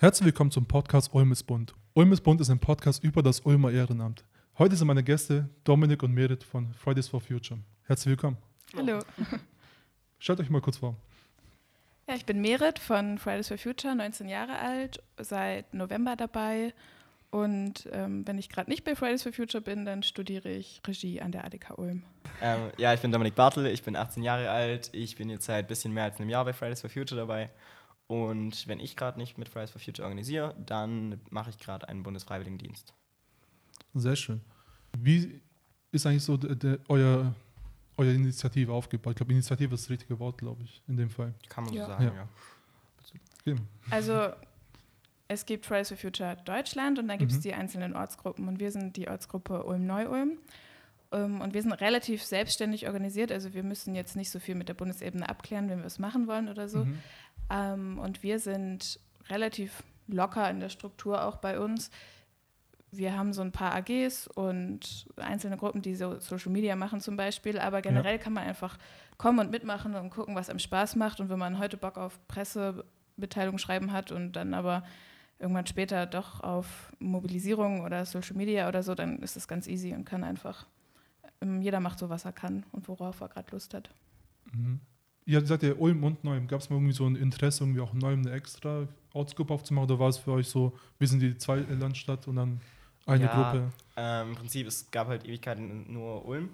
Herzlich willkommen zum Podcast Ulm ist bunt. Ulm ist bunt ist ein Podcast über das Ulmer Ehrenamt. Heute sind meine Gäste Dominik und Merit von Fridays for Future. Herzlich willkommen. Hallo. Stellt euch mal kurz vor. Ja, ich bin Merit von Fridays for Future, 19 Jahre alt, seit November dabei. Und ähm, wenn ich gerade nicht bei Fridays for Future bin, dann studiere ich Regie an der ADK Ulm. Ähm, ja, ich bin Dominik Bartel, ich bin 18 Jahre alt, ich bin jetzt seit ein bisschen mehr als einem Jahr bei Fridays for Future dabei. Und wenn ich gerade nicht mit Fridays for Future organisiere, dann mache ich gerade einen Bundesfreiwilligendienst. Sehr schön. Wie ist eigentlich so der, der, euer, eure Initiative aufgebaut? Ich glaube, Initiative ist das richtige Wort, glaube ich, in dem Fall. Kann man Ja. so sagen, Ja. ja. Okay. Also es gibt Fridays for Future Deutschland und dann gibt es Mhm. die einzelnen Ortsgruppen. Und wir sind die Ortsgruppe Ulm-Neu-Ulm. Ähm, Und wir sind relativ selbstständig organisiert. Also wir müssen jetzt nicht so viel mit der Bundesebene abklären, wenn wir es machen wollen oder so. Mhm. Ähm, und wir sind relativ locker in der Struktur auch bei uns. Wir haben so ein paar AGs und einzelne Gruppen, die so Social Media machen zum Beispiel. Aber generell kann man einfach kommen und mitmachen und gucken, was einem Spaß macht. Und wenn man heute Bock auf Pressebeteiligung schreiben hat und dann aber irgendwann später doch auf Mobilisierung oder Social Media oder so, dann ist das ganz easy und kann einfach, ähm, jeder macht so, was er kann und worauf er gerade Lust hat. Mhm. Ihr sagt ja Ulm und Neum. Gab es mal irgendwie so ein Interesse, irgendwie auch Neum eine extra Ortsgruppe aufzumachen? Oder war es für euch so, wir sind die zweite Landstadt und dann eine Ja. Gruppe? Ähm, Im Prinzip, es gab halt Ewigkeiten nur Ulm,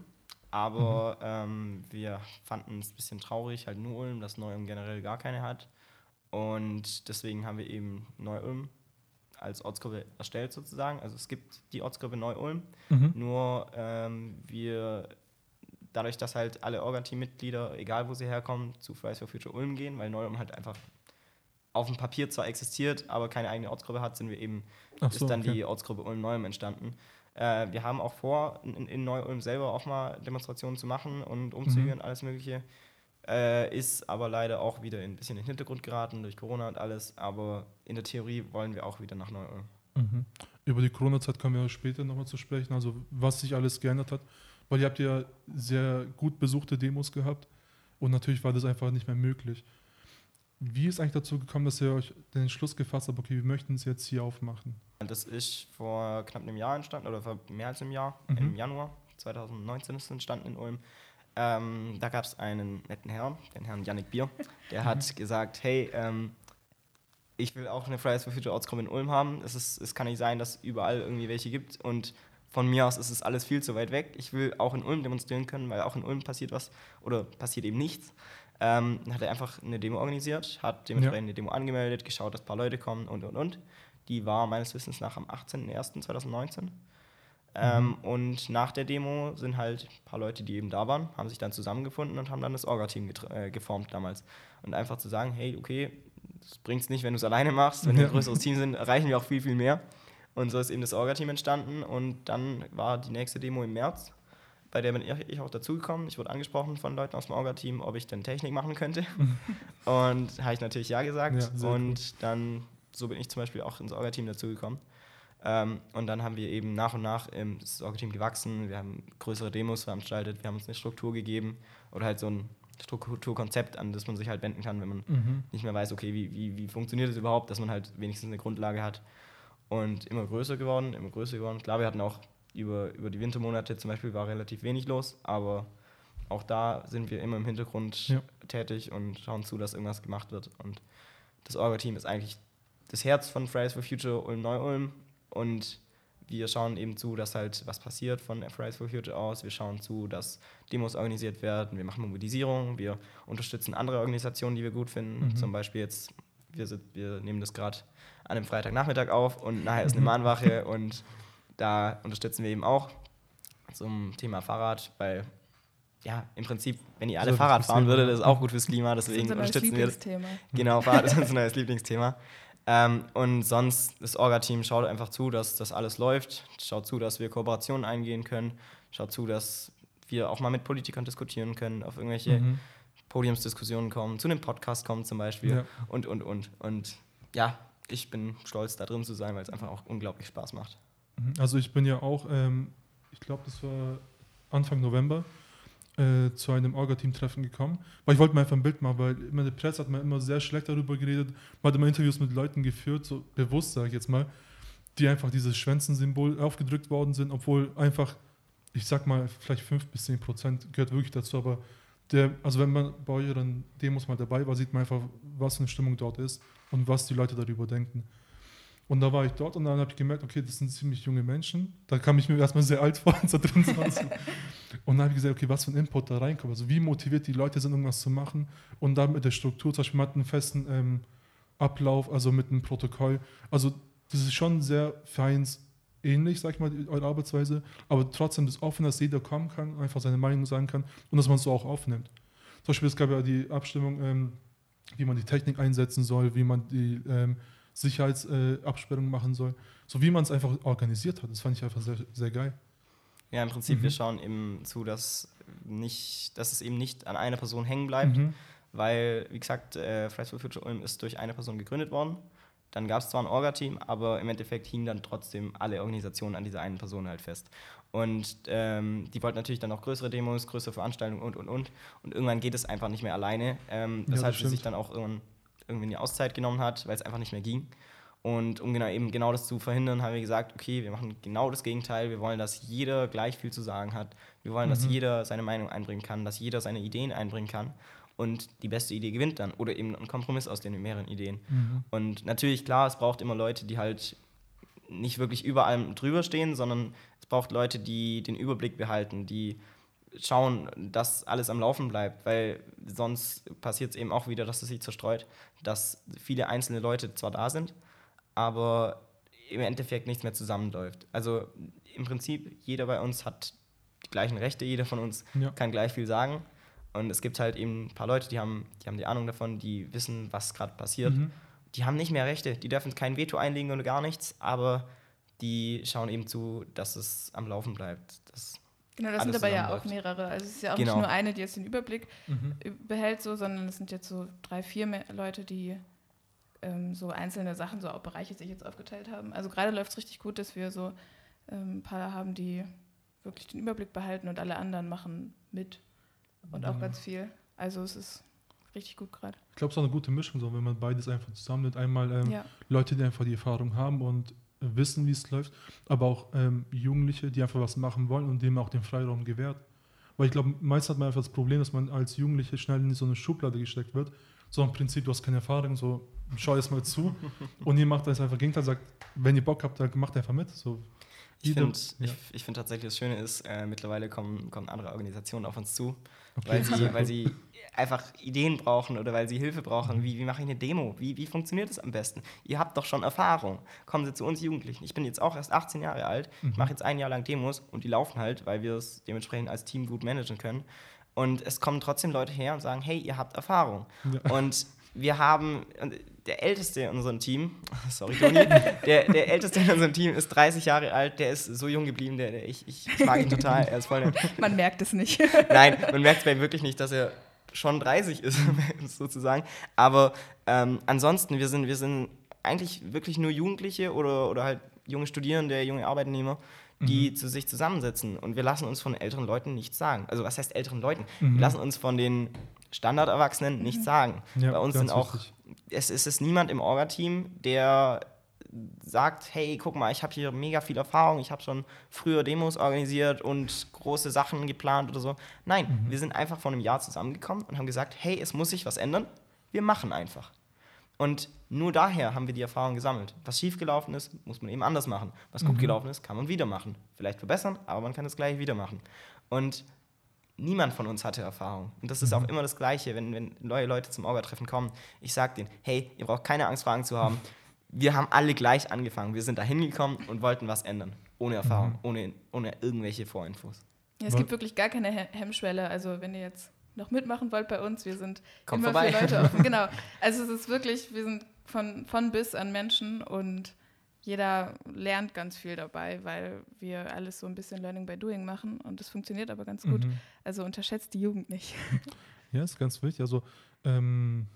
aber ähm, wir fanden es ein bisschen traurig, halt nur Ulm, dass Neu-Ulm generell gar keine hat. Und deswegen haben wir eben Neu-Ulm als Ortsgruppe erstellt sozusagen. Also es gibt die Ortsgruppe Neu-Ulm, Mhm. nur ähm, wir, dadurch, dass halt alle Orga-Team-Mitglieder, egal wo sie herkommen, zu Fridays for Future Ulm gehen, weil Neu-Ulm halt einfach auf dem Papier zwar existiert, aber keine eigene Ortsgruppe hat, sind wir eben Ach ist so, dann okay. die Ortsgruppe Ulm-Neuem entstanden. Äh, wir haben auch vor, in, in Neu-Ulm selber auch mal Demonstrationen zu machen und Umzüge Mhm. und alles Mögliche. Äh, ist aber leider auch wieder ein bisschen in den Hintergrund geraten durch Corona und alles. Aber in der Theorie wollen wir auch wieder nach Neu-Ulm. Mhm. Über die Corona-Zeit kommen wir später nochmal zu sprechen, also was sich alles geändert hat. Weil ihr habt ja sehr gut besuchte Demos gehabt und natürlich war das einfach nicht mehr möglich. Wie ist eigentlich dazu gekommen, dass ihr euch den Entschluss gefasst habt, okay, wir möchten es jetzt hier aufmachen? Das ist vor knapp einem Jahr entstanden, oder vor mehr als einem Jahr, Mhm. im Januar 2019 ist es entstanden in Ulm. Ähm, da gab es einen netten Herrn, den Herrn Yannick Bier, der hat gesagt, hey, ähm, ich will auch eine Fridays for Future Ortsgruppe in Ulm haben. Es, ist, es kann nicht sein, dass überall irgendwie welche gibt und von mir aus ist es alles viel zu weit weg. Ich will auch in Ulm demonstrieren können, weil auch in Ulm passiert was oder passiert eben nichts. Ähm, hat er einfach eine Demo organisiert, hat dementsprechend Ja. eine Demo angemeldet, geschaut, dass ein paar Leute kommen und und und. Die war meines Wissens nach am 18.01.2019. Ähm, und nach der Demo sind halt ein paar Leute, die eben da waren, haben sich dann zusammengefunden und haben dann das Orga-Team äh, geformt damals. Und einfach zu sagen, hey, okay, das bringt es nicht, wenn du es alleine machst. Wenn wir ein größeres Team sind, erreichen wir auch viel, viel mehr. Und so ist eben das Orga-Team entstanden. Und dann war die nächste Demo im März. Bei der bin ich auch dazugekommen. Ich wurde angesprochen von Leuten aus dem Orga-Team, ob ich denn Technik machen könnte. und habe ich natürlich ja gesagt. Ja, und dann, so bin ich zum Beispiel auch ins Orga-Team dazugekommen. Ähm, und dann haben wir eben nach und nach das Orga-Team gewachsen. Wir haben größere Demos veranstaltet, wir haben uns eine Struktur gegeben oder halt so ein Strukturkonzept, an das man sich halt wenden kann, wenn man Mhm. nicht mehr weiß, okay, wie, wie, wie funktioniert das überhaupt, dass man halt wenigstens eine Grundlage hat. Und immer größer geworden, immer größer geworden. Klar, wir hatten auch über, über die Wintermonate zum Beispiel war relativ wenig los, aber auch da sind wir immer im Hintergrund Ja. tätig und schauen zu, dass irgendwas gemacht wird. Und das Orga-Team ist eigentlich das Herz von Fridays for Future Ulm-Neu-Ulm und wir schauen eben zu, dass halt was passiert von Fridays for Future aus. Wir schauen zu, dass Demos organisiert werden. Wir machen Mobilisierung. Wir unterstützen andere Organisationen, die wir gut finden. Mhm. Zum Beispiel jetzt, wir, sind, wir nehmen das gerade an einem Freitagnachmittag auf und nachher ist eine. Mahnwache und da unterstützen wir eben auch zum Thema Fahrrad, weil ja, im Prinzip, wenn ihr alle So, Fahrrad fahren würdet, das ist auch gut fürs Klima, Das ist deswegen unser unterstützen wir das. Lieblingsthema. Genau, Fahrrad ist unser neues Lieblingsthema. Ähm, und sonst, das Orga-Team schaut einfach zu, dass das alles läuft, schaut zu, dass wir Kooperationen eingehen können, schaut zu, dass wir auch mal mit Politikern diskutieren können, auf irgendwelche Mhm. Podiumsdiskussionen kommen, zu einem Podcast kommen zum Beispiel Ja. und, und, und. Und ja, ich bin stolz, da drin zu sein, weil es einfach auch unglaublich Spaß macht. Mhm. Also ich bin ja auch, ähm, ich glaube, das war Anfang November, äh, zu einem Orga-Team-Treffen gekommen, weil ich wollte mir einfach ein Bild machen, weil immer in der Presse hat man immer sehr schlecht darüber geredet, man hat immer Interviews mit Leuten geführt, so bewusst sage ich jetzt mal, die einfach dieses Schwänzen-Symbol aufgedrückt worden sind, obwohl einfach, ich sag mal, vielleicht 5 bis 10 Prozent gehört wirklich dazu, aber der, also wenn man bei euren Demos mal dabei war, sieht man einfach, was für eine Stimmung dort ist und was die Leute darüber denken. Und da war ich dort und dann habe ich gemerkt, okay, das sind ziemlich junge Menschen. Da kam ich mir erstmal sehr alt vor, so drin Und dann habe ich gesagt, okay, was für ein Input da reinkommt. Also wie motiviert die Leute sind, irgendwas zu machen. Und dann mit der Struktur, zum Beispiel, man hat einen festen ähm, Ablauf, also mit einem Protokoll. Also das ist schon sehr ähnlich, sag ich mal, eure Arbeitsweise, aber trotzdem das offen, dass jeder kommen kann, einfach seine Meinung sagen kann und dass man es so auch aufnimmt. Zum Beispiel, es gab ja die Abstimmung, ähm, wie man die Technik einsetzen soll, wie man die ähm, Sicherheitsabsperrung äh, machen soll, so wie man es einfach organisiert hat. Das fand ich einfach sehr, sehr geil. Ja, im Prinzip, mhm. wir schauen eben zu, dass, nicht, dass es eben nicht an einer Person hängen bleibt, mhm. weil, wie gesagt, äh, Fridays for Future Ulm ist durch eine Person gegründet worden dann gab es zwar ein Orga-Team, aber im Endeffekt hingen dann trotzdem alle Organisationen an dieser einen Person halt fest. Und ähm, die wollten natürlich dann auch größere Demos, größere Veranstaltungen und, und, und. Und irgendwann geht es einfach nicht mehr alleine, ähm, weshalb ja, sie sich dann auch irgendwann irgendwie eine Auszeit genommen hat, weil es einfach nicht mehr ging. Und um genau, eben genau das zu verhindern, haben wir gesagt, okay, wir machen genau das Gegenteil. Wir wollen, dass jeder gleich viel zu sagen hat. Wir wollen, mhm. dass jeder seine Meinung einbringen kann, dass jeder seine Ideen einbringen kann und die beste Idee gewinnt dann. Oder eben ein Kompromiss aus den mehreren Ideen. Mhm. Und natürlich, klar, es braucht immer Leute, die halt nicht wirklich über allem drüber stehen, sondern es braucht Leute, die den Überblick behalten, die schauen, dass alles am Laufen bleibt, weil sonst passiert es eben auch wieder, dass es sich zerstreut, dass viele einzelne Leute zwar da sind, aber im Endeffekt nichts mehr zusammenläuft. Also im Prinzip, jeder bei uns hat die gleichen Rechte, jeder von uns ja. kann gleich viel sagen, und es gibt halt eben ein paar Leute, die haben, die haben die Ahnung davon, die wissen, was gerade passiert. Mhm. Die haben nicht mehr Rechte, die dürfen kein Veto einlegen oder gar nichts, aber die schauen eben zu, dass es am Laufen bleibt. genau, das sind aber ja auch mehrere. Also es ist ja auch genau. nicht nur eine, die jetzt den Überblick mhm. behält, so, sondern es sind jetzt so drei, vier Leute, die ähm, so einzelne Sachen, so auch Bereiche sich jetzt aufgeteilt haben. Also gerade läuft es richtig gut, dass wir so ähm, ein paar haben, die wirklich den Überblick behalten und alle anderen machen mit und auch ganz viel. Also es ist richtig gut gerade. Ich glaube, es ist auch eine gute Mischung, so, wenn man beides einfach zusammennimmt. Einmal ähm, ja. Leute, die einfach die Erfahrung haben und wissen, wie es läuft, aber auch ähm, Jugendliche, die einfach was machen wollen und denen auch den Freiraum gewährt. Weil ich glaube, meist hat man einfach das Problem, dass man als Jugendliche schnell in so eine Schublade gesteckt wird. So im Prinzip, du hast keine Erfahrung, so schau jetzt mal zu. und ihr macht das einfach Gegenteil, sagt, wenn ihr Bock habt, dann macht einfach mit. So, ich finde ja. ich, ich find tatsächlich, das Schöne ist, äh, mittlerweile kommen, kommen andere Organisationen auf uns zu, okay. weil, sie, weil sie einfach Ideen brauchen oder weil sie Hilfe brauchen. Wie, wie mache ich eine Demo? Wie, wie funktioniert das am besten? Ihr habt doch schon Erfahrung. Kommen Sie zu uns Jugendlichen. Ich bin jetzt auch erst 18 Jahre alt. Mhm. Ich mache jetzt ein Jahr lang Demos und die laufen halt, weil wir es dementsprechend als Team gut managen können. Und es kommen trotzdem Leute her und sagen, hey, ihr habt Erfahrung. Ja. Und wir haben, der Älteste in unserem Team, sorry Toni, der, der Älteste in unserem Team ist 30 Jahre alt, der ist so jung geblieben, der, der ich, ich mag ihn total, er ist voll nett. Man merkt es nicht. Nein, man merkt es bei ihm wirklich nicht, dass er schon 30 ist, sozusagen. Aber ähm, ansonsten, wir sind, wir sind eigentlich wirklich nur Jugendliche oder, oder halt junge Studierende, junge Arbeitnehmer, die mhm. zu sich zusammensetzen. Und wir lassen uns von älteren Leuten nichts sagen. Also was heißt älteren Leuten? Mhm. Wir lassen uns von den Standarderwachsenen nichts mhm. sagen. Ja, Bei uns sind auch, es, es ist niemand im Orga-Team, der sagt, hey, guck mal, ich habe hier mega viel Erfahrung, ich habe schon früher Demos organisiert und große Sachen geplant oder so. Nein, mhm. wir sind einfach vor einem Jahr zusammengekommen und haben gesagt, hey, es muss sich was ändern, wir machen einfach. Und nur daher haben wir die Erfahrung gesammelt. Was schiefgelaufen ist, muss man eben anders machen. Was mhm. gut gelaufen ist, kann man wieder machen. Vielleicht verbessern, aber man kann es gleich wieder machen. Und niemand von uns hatte Erfahrung. Und das ist auch mhm. immer das Gleiche, wenn, wenn neue Leute zum Orga-Treffen kommen. Ich sage denen, hey, ihr braucht keine Angst, Fragen zu haben. Wir haben alle gleich angefangen. Wir sind da hingekommen und wollten was ändern. Ohne Erfahrung, mhm. ohne, ohne irgendwelche Vorinfos. Ja, es gibt wirklich gar keine Hemmschwelle. Also wenn ihr jetzt noch mitmachen wollt bei uns, wir sind Kommt immer vorbei. für Leute offen. Genau. Also es ist wirklich, wir sind von, von bis an Menschen und jeder lernt ganz viel dabei, weil wir alles so ein bisschen Learning by Doing machen und das funktioniert aber ganz gut. Mhm. Also unterschätzt die Jugend nicht. Ja, ist ganz wichtig. Also, ähm,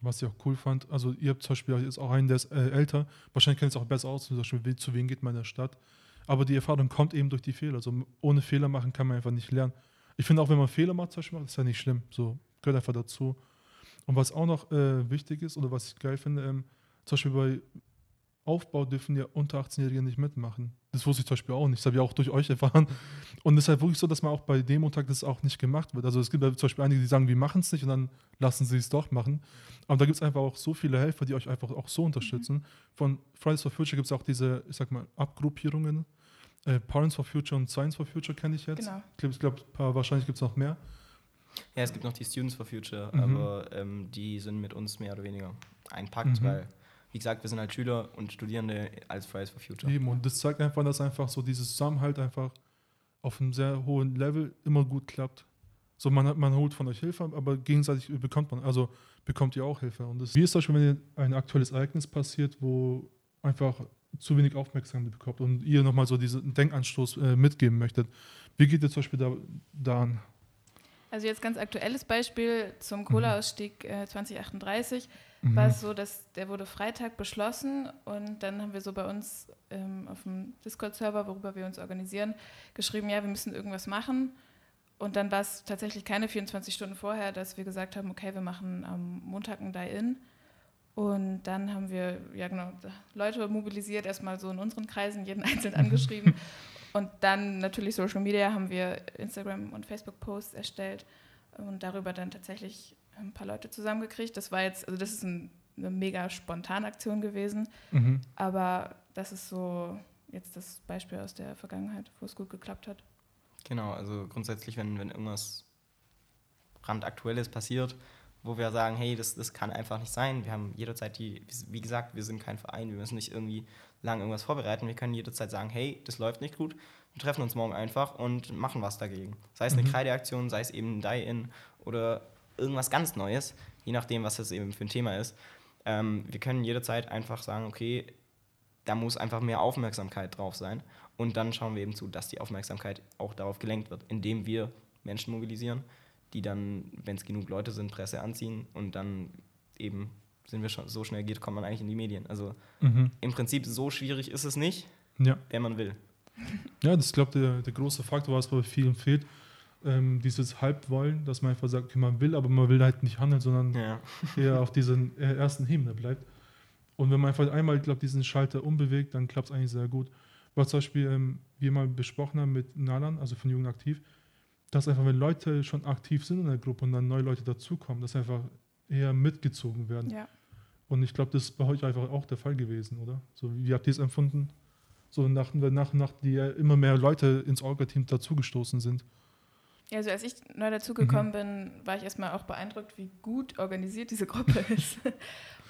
was ich auch cool fand, also ihr habt zum Beispiel jetzt auch einen, der ist äh, älter, wahrscheinlich kennt es auch besser aus, zum Beispiel, zu wem geht man in der Stadt. Aber die Erfahrung kommt eben durch die Fehler. Also ohne Fehler machen kann man einfach nicht lernen. Ich finde auch, wenn man Fehler macht, zum Beispiel, ist ja nicht schlimm. So, gehört einfach dazu. Und was auch noch äh, wichtig ist oder was ich geil finde, ähm, zum Beispiel bei Aufbau dürfen ja unter 18-Jährige nicht mitmachen. Das wusste ich zum Beispiel auch nicht. Das habe ich auch durch euch erfahren. Und es ist halt wirklich so, dass man auch bei Demotag das auch nicht gemacht wird. Also es gibt ja zum Beispiel einige, die sagen, wir machen es nicht und dann lassen sie es doch machen. Aber da gibt es einfach auch so viele Helfer, die euch einfach auch so unterstützen. Mhm. Von Fridays for Future gibt es auch diese, ich sag mal, Abgruppierungen. Äh, Parents for Future und Science for Future kenne ich jetzt. Genau. Ich glaube, glaub, wahrscheinlich gibt es noch mehr. Ja, es gibt noch die Students for Future, mhm. aber ähm, die sind mit uns mehr oder weniger ein Pakt, mhm. weil wie gesagt, wir sind halt Schüler und Studierende als Fridays for Future. Eben, und das zeigt einfach, dass einfach so dieses Zusammenhalt einfach auf einem sehr hohen Level immer gut klappt. So, man, man holt von euch Hilfe, aber gegenseitig bekommt man, also bekommt ihr auch Hilfe. Und das, wie ist das schon, wenn ein aktuelles Ereignis passiert, wo einfach zu wenig Aufmerksamkeit bekommt und ihr nochmal so diesen Denkanstoß äh, mitgeben möchtet? Wie geht ihr zum Beispiel da, da an? Also jetzt ganz aktuelles Beispiel zum Kohleausstieg äh, 2038 mhm. war es so, dass der wurde Freitag beschlossen und dann haben wir so bei uns ähm, auf dem Discord-Server, worüber wir uns organisieren, geschrieben, ja, wir müssen irgendwas machen. Und dann war es tatsächlich keine 24 Stunden vorher, dass wir gesagt haben, okay, wir machen am Montag ein Die-In. Und dann haben wir ja genau Leute mobilisiert, erstmal so in unseren Kreisen, jeden einzeln angeschrieben. und dann natürlich Social Media haben wir Instagram und Facebook-Posts erstellt und darüber dann tatsächlich ein paar Leute zusammengekriegt. Das war jetzt, also das ist ein, eine mega spontane Aktion gewesen, mhm. aber das ist so jetzt das Beispiel aus der Vergangenheit, wo es gut geklappt hat. Genau, also grundsätzlich, wenn, wenn irgendwas brandaktuelles passiert, wo wir sagen, hey, das, das kann einfach nicht sein. Wir haben jederzeit die, wie gesagt, wir sind kein Verein, wir müssen nicht irgendwie lang irgendwas vorbereiten. Wir können jederzeit sagen, hey, das läuft nicht gut. Wir treffen uns morgen einfach und machen was dagegen. Sei es eine mhm. Kreideaktion, sei es eben ein Die-In oder irgendwas ganz Neues, je nachdem, was das eben für ein Thema ist. Ähm, wir können jederzeit einfach sagen, okay, da muss einfach mehr Aufmerksamkeit drauf sein. Und dann schauen wir eben zu, dass die Aufmerksamkeit auch darauf gelenkt wird, indem wir Menschen mobilisieren, die dann, wenn es genug Leute sind, Presse anziehen und dann eben sind wir schon so schnell geht, kommt man eigentlich in die Medien. Also mhm. im Prinzip so schwierig ist es nicht, ja. wenn man will. Ja, das ist, glaube ich, der, der große Faktor, was bei vielen fehlt ähm, dieses Halbwollen, dass man einfach sagt, okay, man will, aber man will halt nicht handeln, sondern ja. eher auf diesen äh, ersten Ebene bleibt. Und wenn man einfach einmal, glaube diesen Schalter umbewegt, dann klappt es eigentlich sehr gut. Was zum Beispiel ähm, wir mal besprochen haben mit Nalan, also von Jugend aktiv, dass einfach, wenn Leute schon aktiv sind in der Gruppe und dann neue Leute dazukommen, dass einfach eher mitgezogen werden. Ja. Und ich glaube, das ist bei euch einfach auch der Fall gewesen, oder? So, wie habt ihr es empfunden? So nach, nach und nach, die ja immer mehr Leute ins Orga-Team dazugestoßen sind. Ja, also als ich neu dazugekommen mhm. bin, war ich erstmal auch beeindruckt, wie gut organisiert diese Gruppe ist.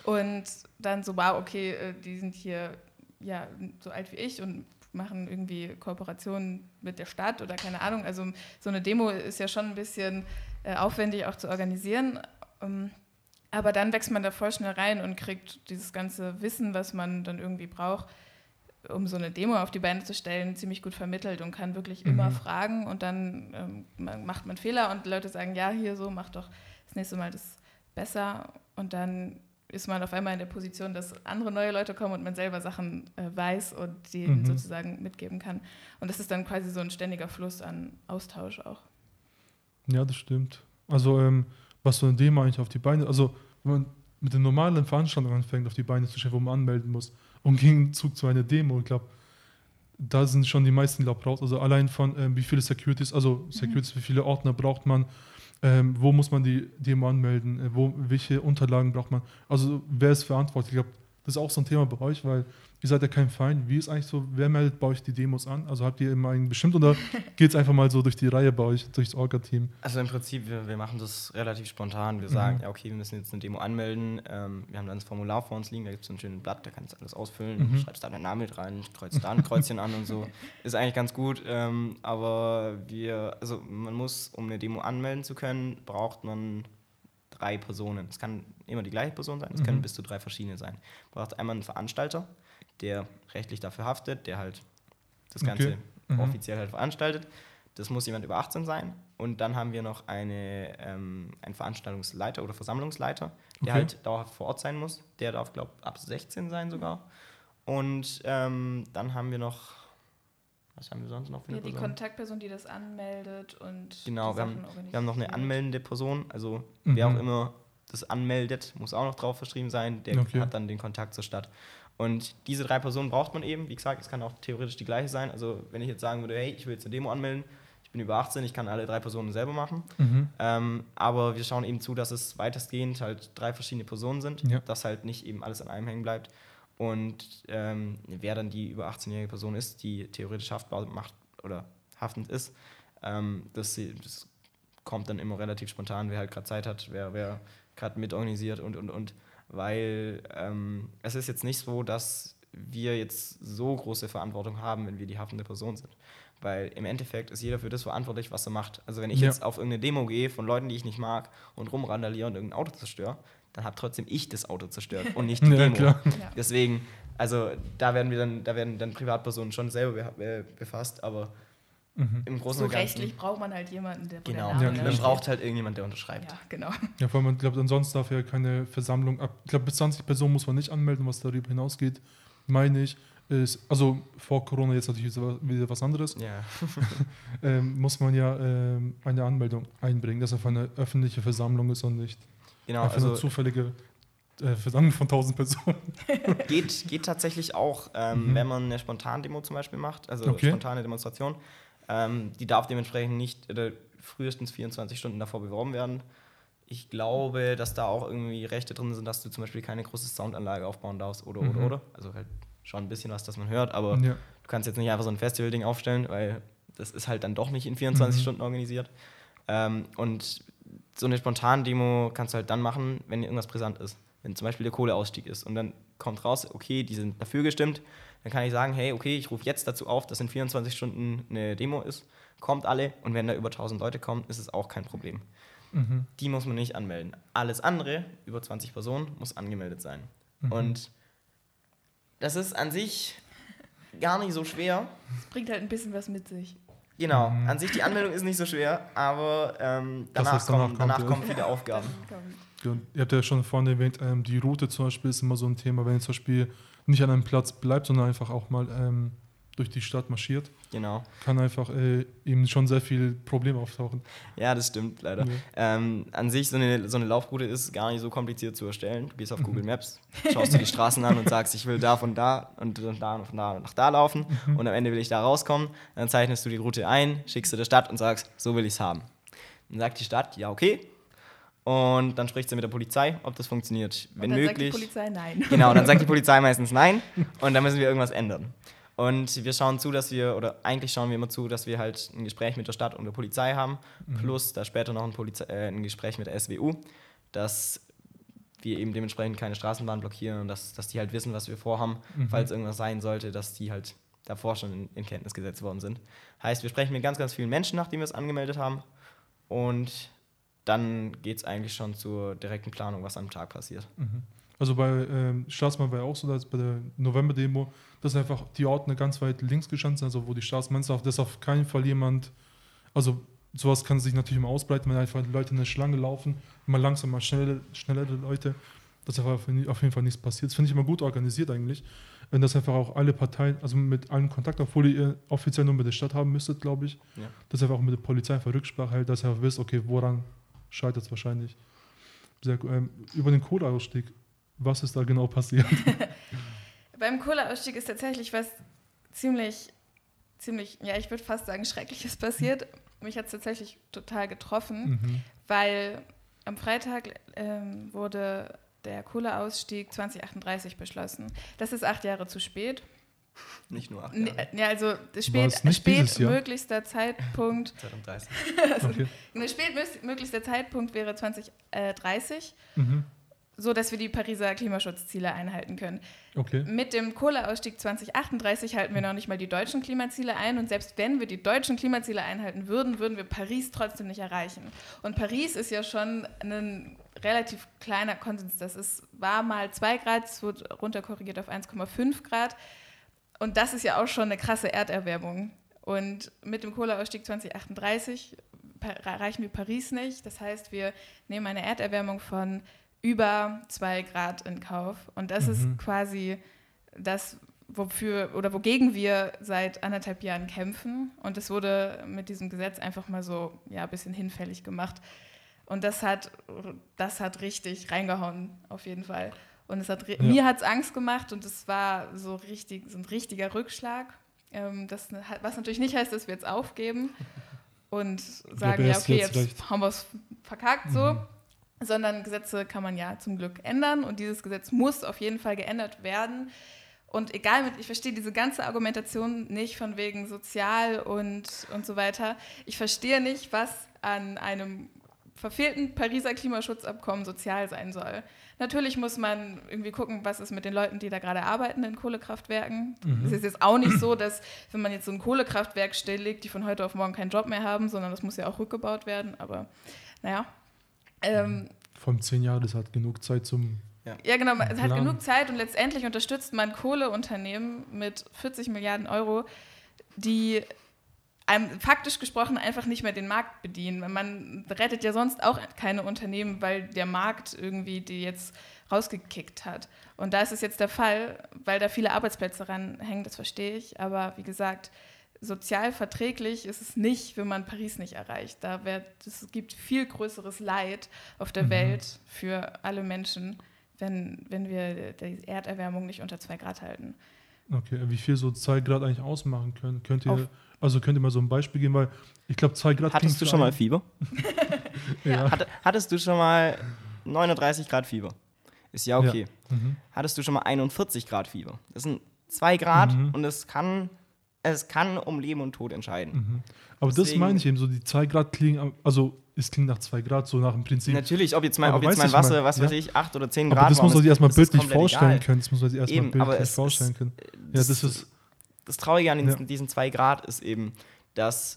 und dann so, wow, okay, äh, die sind hier ja so alt wie ich und machen irgendwie Kooperationen mit der Stadt oder keine Ahnung. Also so eine Demo ist ja schon ein bisschen äh, aufwendig auch zu organisieren. Ähm, aber dann wächst man da voll schnell rein und kriegt dieses ganze Wissen, was man dann irgendwie braucht, um so eine Demo auf die Beine zu stellen, ziemlich gut vermittelt und kann wirklich mhm. immer fragen und dann ähm, macht man Fehler und Leute sagen, ja, hier so, mach doch das nächste Mal das besser und dann ist man auf einmal in der Position, dass andere neue Leute kommen und man selber Sachen äh, weiß und die mhm. sozusagen mitgeben kann. Und das ist dann quasi so ein ständiger Fluss an Austausch auch. Ja, das stimmt. Also ähm, was so eine Demo eigentlich auf die Beine, also wenn man mit den normalen Veranstaltungen anfängt, auf die Beine zu stellen, wo man anmelden muss, und Gegenzug zu einer Demo. Ich glaube, da sind schon die meisten, glaube raus. Also allein von ähm, wie viele Securities, also Securities, mhm. wie viele Ordner braucht man, ähm, wo muss man die Demo anmelden, äh, wo, welche Unterlagen braucht man. Also wer ist verantwortlich? Ich glaube, das ist auch so ein Thema bei euch, weil ihr seid ja kein Feind. Wie ist eigentlich so, wer meldet bei euch die Demos an? Also habt ihr immer einen bestimmt oder geht es einfach mal so durch die Reihe bei euch, durchs Orga-Team? Also im Prinzip, wir, wir machen das relativ spontan. Wir mhm. sagen, ja okay, wir müssen jetzt eine Demo anmelden. Ähm, wir haben dann das Formular vor uns liegen, da gibt es so ein schönes Blatt, da kannst du alles ausfüllen, mhm. schreibst da deinen Namen mit rein, kreuzt da ein Kreuzchen an und so. Ist eigentlich ganz gut. Ähm, aber wir, also man muss, um eine Demo anmelden zu können, braucht man drei Personen. Es kann immer die gleiche Person sein, es mhm. können bis zu drei verschiedene sein. Braucht einmal einen Veranstalter, der rechtlich dafür haftet, der halt das Ganze okay. mhm. offiziell halt veranstaltet. Das muss jemand über 18 sein. Und dann haben wir noch eine, ähm, einen Veranstaltungsleiter oder Versammlungsleiter, der okay. halt dauerhaft vor Ort sein muss. Der darf, glaube ich, ab 16 sein sogar. Und ähm, dann haben wir noch Was haben wir sonst noch für Ja, eine die Person? Kontaktperson, die das anmeldet und Genau, die wir haben, wir haben noch eine anmeldende Person, also Mhm. wer auch immer das anmeldet, muss auch noch drauf verschrieben sein, der Okay. hat dann den Kontakt zur Stadt. Und diese drei Personen braucht man eben, wie gesagt, es kann auch theoretisch die gleiche sein. Also wenn ich jetzt sagen würde, hey, ich will jetzt eine Demo anmelden, ich bin über 18, ich kann alle drei Personen selber machen. Mhm. Ähm, aber wir schauen eben zu, dass es weitestgehend halt drei verschiedene Personen sind, Ja. dass halt nicht eben alles an einem hängen bleibt. Und ähm, wer dann die über 18-jährige Person ist, die theoretisch haftbar macht oder haftend ist, ähm, das, das kommt dann immer relativ spontan, wer halt gerade Zeit hat, wer, wer gerade mitorganisiert und und und. Weil ähm, es ist jetzt nicht so, dass wir jetzt so große Verantwortung haben, wenn wir die haftende Person sind. Weil im Endeffekt ist jeder für das verantwortlich, was er macht. Also wenn ich Ja. jetzt auf irgendeine Demo gehe von Leuten, die ich nicht mag und rumrandaliere und irgendein Auto zerstöre, dann habe trotzdem ich das Auto zerstört und nicht die Ja, Demo. klar. Ja. Deswegen, also da werden wir dann, da werden dann Privatpersonen schon selber be befasst, aber Mhm. im Großen So und Ganzen. rechtlich braucht man halt jemanden, der wo der Genau, Name Ja, man braucht halt irgendjemand, der unterschreibt. Ja, genau. Ja, vor allem, ich glaube, ansonsten darf ja keine Versammlung ab. Ich glaube, bis 20 Personen muss man nicht anmelden, was darüber hinausgeht, meine ich. Ist, also vor Corona jetzt natürlich wieder was anderes. Ja. Ähm, muss man ja ähm, eine Anmeldung einbringen, dass es eine öffentliche Versammlung ist und nicht Genau, einfach eine also zufällige äh, Versammlung von 1000 Personen. geht, geht tatsächlich auch, ähm, Mhm. wenn man eine Spontandemo zum Beispiel macht, also Okay. spontane Demonstration. Ähm, die darf dementsprechend nicht oder frühestens 24 Stunden davor beworben werden. Ich glaube, dass da auch irgendwie Rechte drin sind, dass du zum Beispiel keine große Soundanlage aufbauen darfst oder Mhm. oder oder. Also halt schon ein bisschen was, das man hört, aber Ja. du kannst jetzt nicht einfach so ein Festival-Ding aufstellen, weil das ist halt dann doch nicht in 24 Mhm. Stunden organisiert. Ähm, und so eine Spontandemo kannst du halt dann machen, wenn irgendwas brisant ist. Wenn zum Beispiel der Kohleausstieg ist und dann kommt raus, okay, die sind dafür gestimmt, dann kann ich sagen, hey, okay, ich rufe jetzt dazu auf, dass in 24 Stunden eine Demo ist, kommt alle und wenn da über 1000 Leute kommen, ist es auch kein Problem. Mhm. Die muss man nicht anmelden. Alles andere, über 20 Personen, muss angemeldet sein. Mhm. Und das ist an sich gar nicht so schwer. Es bringt halt ein bisschen was mit sich. Genau, Mhm. an sich die Anmeldung ist nicht so schwer, aber ähm, danach, danach kommen, danach kommt, ja. kommen viele Aufgaben. Dann kommt- Ja, ihr habt ja schon vorhin erwähnt, ähm, die Route zum Beispiel ist immer so ein Thema, wenn ihr zum Beispiel nicht an einem Platz bleibt, sondern einfach auch mal ähm, durch die Stadt marschiert, Genau. kann einfach äh, eben schon sehr viel Probleme auftauchen. Ja, das stimmt leider. Ja. Ähm, an sich, so eine, so eine Laufroute ist gar nicht so kompliziert zu erstellen. Du gehst auf Mhm. Google Maps, schaust dir die Straßen an und sagst, ich will da von da und von da und von da nach da laufen Mhm. und am Ende will ich da rauskommen. Dann zeichnest du die Route ein, schickst du der Stadt und sagst, so will ich es haben. Dann sagt die Stadt, ja, okay. Und dann spricht sie mit der Polizei, ob das funktioniert. Und Wenn dann möglich. sagt die Polizei nein. Genau, dann sagt die Polizei meistens nein und dann müssen wir irgendwas ändern. Und wir schauen zu, dass wir, oder eigentlich schauen wir immer zu, dass wir halt ein Gespräch mit der Stadt und der Polizei haben, plus da später noch ein, Polizei, äh, ein Gespräch mit der SWU, dass wir eben dementsprechend keine Straßenbahn blockieren und dass, dass die halt wissen, was wir vorhaben, Mhm. falls irgendwas sein sollte, dass die halt davor schon in, in Kenntnis gesetzt worden sind. Heißt, wir sprechen mit ganz, ganz vielen Menschen, nachdem wir es angemeldet haben und dann geht es eigentlich schon zur direkten Planung, was am Tag passiert. Mhm. Also bei ähm, Staatsmann war ja auch so, dass bei der November-Demo, dass einfach die Orte ganz weit links gestanden sind, also wo die Staatsmänner auf, dass auf keinen Fall jemand, also sowas kann sich natürlich immer ausbreiten, wenn einfach Leute in eine Schlange laufen, mal langsam, mal schnelle, schnellere Leute, dass einfach auf jeden Fall nichts passiert. Das finde ich immer gut organisiert eigentlich, wenn das einfach auch alle Parteien, also mit allen Kontakt, obwohl ihr offiziell nur mit der Stadt haben müsstet, glaube ich, Ja. dass einfach auch mit der Polizei einfach Rücksprache hält, dass ihr einfach wisst, okay, woran scheitert es wahrscheinlich. Sehr, ähm, über den Kohleausstieg, was ist da genau passiert? Beim Kohleausstieg ist tatsächlich was ziemlich, ziemlich, ja, ich würde fast sagen, Schreckliches passiert. Mich hat es tatsächlich total getroffen, mhm. weil am Freitag ähm, wurde der Kohleausstieg 2038 beschlossen. Das ist acht Jahre zu spät. Nicht nur acht Jahre. Ja, also spät, Jahr? spätmöglichster Zeitpunkt, 2030. Okay. ne, spätmöglichster Zeitpunkt wäre 2030, Mhm. so dass wir die Pariser Klimaschutzziele einhalten können. Okay. Mit dem Kohleausstieg 2038 halten wir noch nicht mal die deutschen Klimaziele ein und selbst wenn wir die deutschen Klimaziele einhalten würden, würden wir Paris trotzdem nicht erreichen. Und Paris ist ja schon ein relativ kleiner Konsens. Das ist, war mal 2 Grad, es wurde runterkorrigiert auf 1,5 Grad. Und das ist ja auch schon eine krasse Erderwärmung. Und mit dem Kohleausstieg 2038 pa- erreichen wir Paris nicht. Das heißt, wir nehmen eine Erderwärmung von über 2 Grad in Kauf. Und das Mhm. ist quasi das, wofür oder wogegen wir seit anderthalb Jahren kämpfen. Und es wurde mit diesem Gesetz einfach mal so ja, ein bisschen hinfällig gemacht. Und das hat, das hat richtig reingehauen, auf jeden Fall. Und es hat, ja. mir hat es Angst gemacht und es war so, richtig, so ein richtiger Rückschlag. Ähm, das, was natürlich nicht heißt, dass wir jetzt aufgeben und sagen, ja, okay, jetzt, jetzt haben wir es verkackt mhm. so, sondern Gesetze kann man ja zum Glück ändern und dieses Gesetz muss auf jeden Fall geändert werden. Und egal, ich verstehe diese ganze Argumentation nicht von wegen sozial und, und so weiter. Ich verstehe nicht, was an einem verfehlten Pariser Klimaschutzabkommen sozial sein soll. Natürlich muss man irgendwie gucken, was ist mit den Leuten, die da gerade arbeiten in Kohlekraftwerken. Mhm. Es ist jetzt auch nicht so, dass wenn man jetzt so ein Kohlekraftwerk stilllegt, die von heute auf morgen keinen Job mehr haben, sondern das muss ja auch rückgebaut werden. Aber naja. Ähm, Vor zehn Jahren, das hat genug Zeit zum ja. ja, genau. Es hat genug Zeit und letztendlich unterstützt man Kohleunternehmen mit 40 Milliarden Euro, die einem faktisch gesprochen einfach nicht mehr den Markt bedienen. Man rettet ja sonst auch keine Unternehmen, weil der Markt irgendwie die jetzt rausgekickt hat. Und da ist es jetzt der Fall, weil da viele Arbeitsplätze ranhängen, das verstehe ich. Aber wie gesagt, sozial verträglich ist es nicht, wenn man Paris nicht erreicht. Da wird, es gibt viel größeres Leid auf der mhm. Welt für alle Menschen, wenn, wenn wir die Erderwärmung nicht unter zwei Grad halten. Okay, wie viel so zwei Grad eigentlich ausmachen können? Könnt ihr, also könnt ihr mal so ein Beispiel geben, weil ich glaube, zwei Grad. Hattest du schon mal Fieber? ja. Hat, hattest du schon mal 39 Grad Fieber? Ist ja okay. Ja. Mhm. Hattest du schon mal 41 Grad Fieber? Das sind zwei Grad mhm. und es kann, es kann um Leben und Tod entscheiden. Mhm. Aber Deswegen, das meine ich eben so, die zwei Grad klingen, also es klingt nach zwei Grad, so nach dem Prinzip. Natürlich, ob jetzt mein, ob jetzt mein Wasser, mal, was ja? weiß ich, acht oder zehn Grad aber das muss man sich erstmal bildlich vorstellen egal. können. Das muss man sich erstmal bildlich vorstellen können. Ja, das, das ist. Das Traurige an ja. diesen zwei Grad ist eben, dass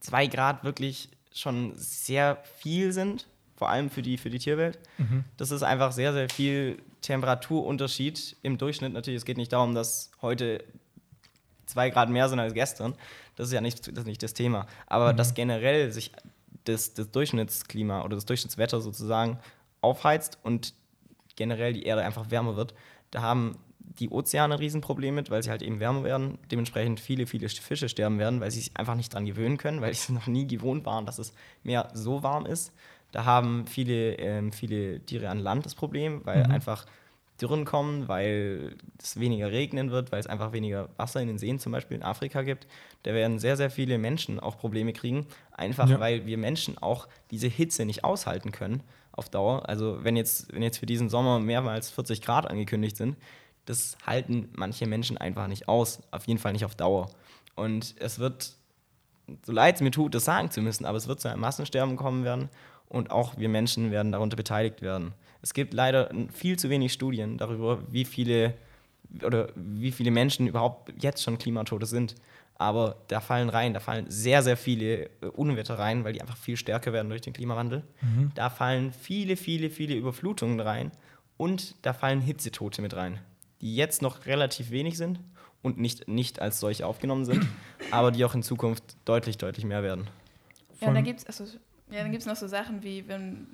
zwei Grad wirklich schon sehr viel sind, vor allem für die, für die Tierwelt. Mhm. Das ist einfach sehr, sehr viel Temperaturunterschied im Durchschnitt. Natürlich, es geht nicht darum, dass heute zwei Grad mehr sind als gestern. Das ist ja nicht das, ist nicht das Thema. Aber mhm. dass generell sich das, das Durchschnittsklima oder das Durchschnittswetter sozusagen aufheizt und generell die Erde einfach wärmer wird, da haben die Ozeane Riesenprobleme mit, weil sie halt eben wärmer werden. Dementsprechend viele, viele Fische sterben werden, weil sie sich einfach nicht dran gewöhnen können, weil sie noch nie gewohnt waren, dass es mehr so warm ist. Da haben viele, ähm, viele Tiere an Land das Problem, weil mhm. einfach Dürren kommen, weil es weniger regnen wird, weil es einfach weniger Wasser in den Seen zum Beispiel in Afrika gibt. Da werden sehr, sehr viele Menschen auch Probleme kriegen, einfach ja. weil wir Menschen auch diese Hitze nicht aushalten können auf Dauer. Also wenn jetzt, wenn jetzt für diesen Sommer mehrmals 40 Grad angekündigt sind, das halten manche Menschen einfach nicht aus, auf jeden Fall nicht auf Dauer. Und es wird, so leid es mir tut, das sagen zu müssen, aber es wird zu einem Massensterben kommen werden und auch wir Menschen werden darunter beteiligt werden. Es gibt leider viel zu wenig Studien darüber, wie viele oder wie viele Menschen überhaupt jetzt schon Klimatote sind. Aber da fallen rein, da fallen sehr, sehr viele äh, Unwetter rein, weil die einfach viel stärker werden durch den Klimawandel. Mhm. Da fallen viele, viele, viele Überflutungen rein und da fallen Hitzetote mit rein, die jetzt noch relativ wenig sind und nicht, nicht als solche aufgenommen sind, aber die auch in Zukunft deutlich, deutlich mehr werden. Ja, und da gibt es also, ja, noch so Sachen wie, wenn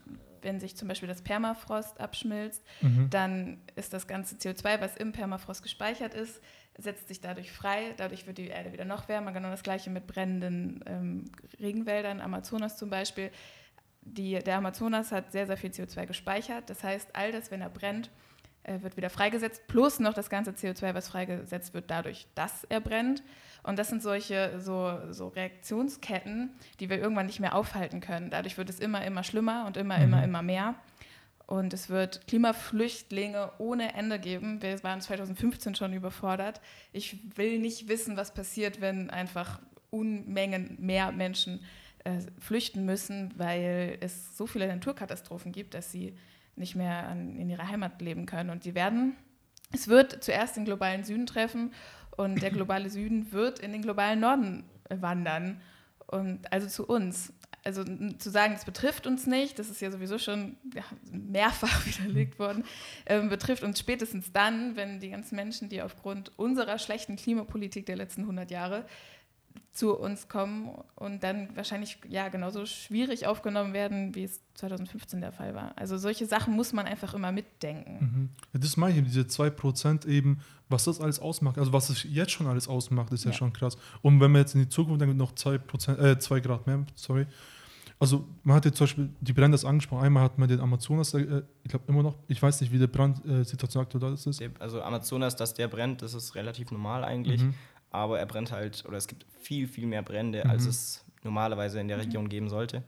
wenn sich zum Beispiel das Permafrost abschmilzt, mhm. dann ist das ganze CO2, was im Permafrost gespeichert ist, setzt sich dadurch frei. Dadurch wird die Erde wieder noch wärmer. Genau das gleiche mit brennenden ähm, Regenwäldern, Amazonas zum Beispiel. Die, der Amazonas hat sehr, sehr viel CO2 gespeichert. Das heißt, all das, wenn er brennt, äh, wird wieder freigesetzt, plus noch das ganze CO2, was freigesetzt wird, dadurch, dass er brennt. Und das sind solche so, so Reaktionsketten, die wir irgendwann nicht mehr aufhalten können. Dadurch wird es immer, immer schlimmer und immer, mhm. immer, immer mehr. Und es wird Klimaflüchtlinge ohne Ende geben. Wir waren 2015 schon überfordert. Ich will nicht wissen, was passiert, wenn einfach Unmengen mehr Menschen äh, flüchten müssen, weil es so viele Naturkatastrophen gibt, dass sie nicht mehr an, in ihrer Heimat leben können. Und sie werden, es wird zuerst den globalen Süden treffen und der globale Süden wird in den globalen Norden wandern. Und also zu uns. Also zu sagen, das betrifft uns nicht, das ist ja sowieso schon ja, mehrfach widerlegt worden, ähm, betrifft uns spätestens dann, wenn die ganzen Menschen, die aufgrund unserer schlechten Klimapolitik der letzten 100 Jahre zu uns kommen und dann wahrscheinlich ja genauso schwierig aufgenommen werden, wie es 2015 der Fall war. Also solche Sachen muss man einfach immer mitdenken. Mhm. Ja, das meine ich, diese 2% eben, was das alles ausmacht, also was es jetzt schon alles ausmacht, ist ja, ja schon krass. Und wenn man jetzt in die Zukunft denkt, noch 2%, äh, 2 Grad mehr, sorry. Also man hat jetzt zum Beispiel die Brände das angesprochen. Einmal hat man den Amazonas, äh, ich glaube immer noch, ich weiß nicht, wie die Brandsituation äh, aktuell ist. Also Amazonas, dass der brennt, das ist relativ normal eigentlich. Mhm aber er brennt halt, oder es gibt viel, viel mehr Brände, mhm. als es normalerweise in der Region geben sollte.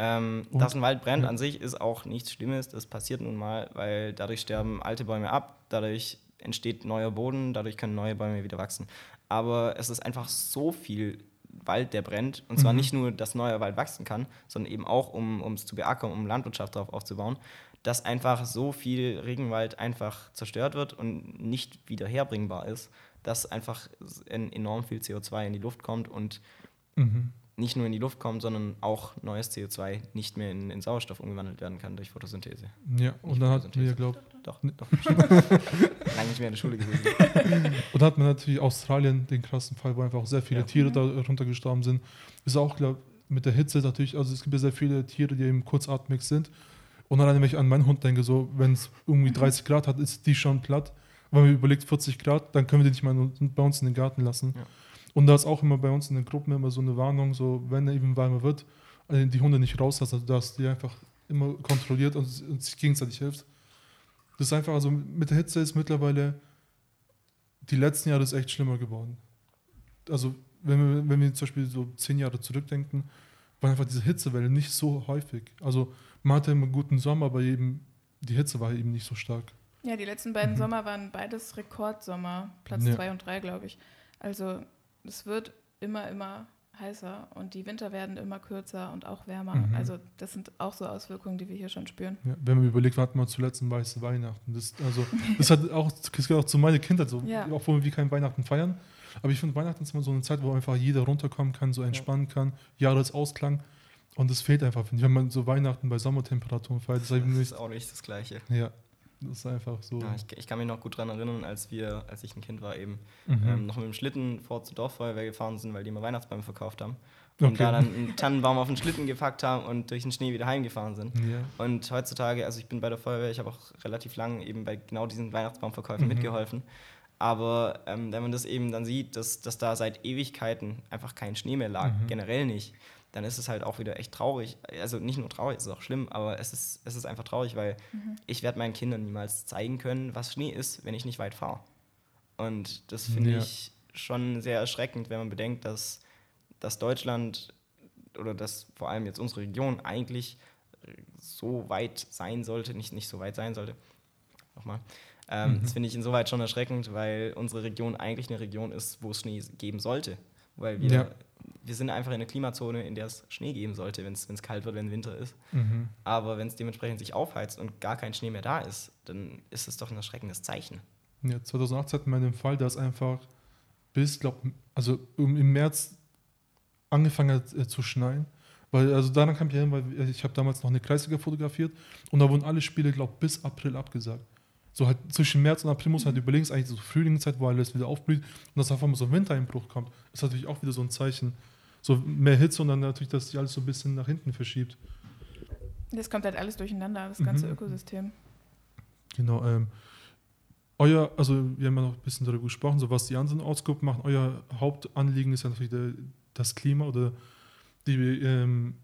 Ähm, dass ein Wald brennt ja. an sich ist auch nichts Schlimmes, das passiert nun mal, weil dadurch sterben alte Bäume ab, dadurch entsteht neuer Boden, dadurch können neue Bäume wieder wachsen. Aber es ist einfach so viel Wald, der brennt. Und zwar mhm. nicht nur, dass neuer Wald wachsen kann, sondern eben auch, um es zu beackern, um Landwirtschaft darauf aufzubauen, dass einfach so viel Regenwald einfach zerstört wird und nicht wieder herbringbar ist dass einfach enorm viel CO2 in die Luft kommt und mhm. nicht nur in die Luft kommt, sondern auch neues CO2 nicht mehr in, in Sauerstoff umgewandelt werden kann durch Photosynthese. Ja, und nicht dann hat wir, glaube doch, doch, doch. Lange nicht mehr in der Schule gewesen. und dann hat man natürlich Australien den krassen Fall, wo einfach sehr viele ja. Tiere darunter gestorben sind. Ist auch, glaube mit der Hitze natürlich, also es gibt ja sehr viele Tiere, die eben kurzatmig sind. Und dann, wenn ich an meinen Hund denke, so, wenn es irgendwie 30 Grad hat, ist die schon platt wenn man überlegt, 40 Grad, dann können wir die nicht mal bei uns in den Garten lassen. Ja. Und da ist auch immer bei uns in den Gruppen immer so eine Warnung, so wenn er eben warmer wird, äh, die Hunde nicht rauslassen, also dass die einfach immer kontrolliert und, und sich gegenseitig hilft. Das ist einfach, also mit der Hitze ist mittlerweile die letzten Jahre ist echt schlimmer geworden. Also wenn wir, wenn wir zum Beispiel so zehn Jahre zurückdenken, war einfach diese Hitzewelle nicht so häufig. Also man hatte immer einen guten Sommer, aber eben die Hitze war eben nicht so stark. Ja, die letzten beiden mhm. Sommer waren beides Rekordsommer, Platz 2 ja. und 3, glaube ich. Also es wird immer, immer heißer und die Winter werden immer kürzer und auch wärmer. Mhm. Also das sind auch so Auswirkungen, die wir hier schon spüren. Ja, wenn man überlegt, wir hatten mal zuletzt ein weißes Weihnachten. Das, also, das hat auch, das gehört auch zu meiner Kindheit, so, ja. obwohl wir kein Weihnachten feiern. Aber ich finde, Weihnachten ist immer so eine Zeit, wo einfach jeder runterkommen kann, so entspannen ja. kann, Jahresausklang. Und das fehlt einfach, wenn man so Weihnachten bei Sommertemperaturen feiert. Das, das ist auch nicht das Gleiche. Ja, das ist einfach so. Ja, ich, ich, kann mich noch gut daran erinnern, als wir, als ich ein Kind war, eben mhm. ähm, noch mit dem Schlitten vor zur Dorffeuerwehr gefahren sind, weil die immer Weihnachtsbäume verkauft haben. Und okay. da dann einen Tannenbaum auf den Schlitten gepackt haben und durch den Schnee wieder heimgefahren sind. Ja. Und heutzutage, also ich bin bei der Feuerwehr, ich habe auch relativ lange eben bei genau diesen Weihnachtsbaumverkäufen mhm. mitgeholfen. Aber ähm, wenn man das eben dann sieht, dass, dass da seit Ewigkeiten einfach kein Schnee mehr lag, mhm. generell nicht, dann ist es halt auch wieder echt traurig. Also nicht nur traurig, es ist auch schlimm, aber es ist, es ist einfach traurig, weil mhm. ich werde meinen Kindern niemals zeigen können, was Schnee ist, wenn ich nicht weit fahre. Und das finde ja. ich schon sehr erschreckend, wenn man bedenkt, dass, dass Deutschland oder dass vor allem jetzt unsere Region eigentlich so weit sein sollte, nicht, nicht so weit sein sollte. Nochmal. Ähm, mhm. Das finde ich insoweit schon erschreckend, weil unsere Region eigentlich eine Region ist, wo es Schnee geben sollte. Weil wir ja wir sind einfach in einer Klimazone, in der es Schnee geben sollte, wenn es kalt wird, wenn Winter ist. Mhm. Aber wenn es dementsprechend sich aufheizt und gar kein Schnee mehr da ist, dann ist es doch ein erschreckendes Zeichen. Ja, 2018 hatten wir den Fall, dass einfach bis, glaube also im März angefangen hat äh, zu schneien. Weil, also daran kam ich hin, weil ich habe damals noch eine Kreisliga fotografiert und da wurden alle Spiele, glaube ich, bis April abgesagt. So halt zwischen März und April muss halt überlegen, ist eigentlich so Frühlingszeit, wo alles wieder aufblüht und dass auf einmal so ein Wintereinbruch kommt, ist natürlich auch wieder so ein Zeichen so mehr Hitze und dann natürlich, dass sich alles so ein bisschen nach hinten verschiebt. Das kommt halt alles durcheinander, das ganze mhm. Ökosystem. Genau. Ähm, euer, also wir haben ja noch ein bisschen darüber gesprochen, so was die anderen Ortsgruppen machen. Euer Hauptanliegen ist ja natürlich der, das Klima oder die, ähm,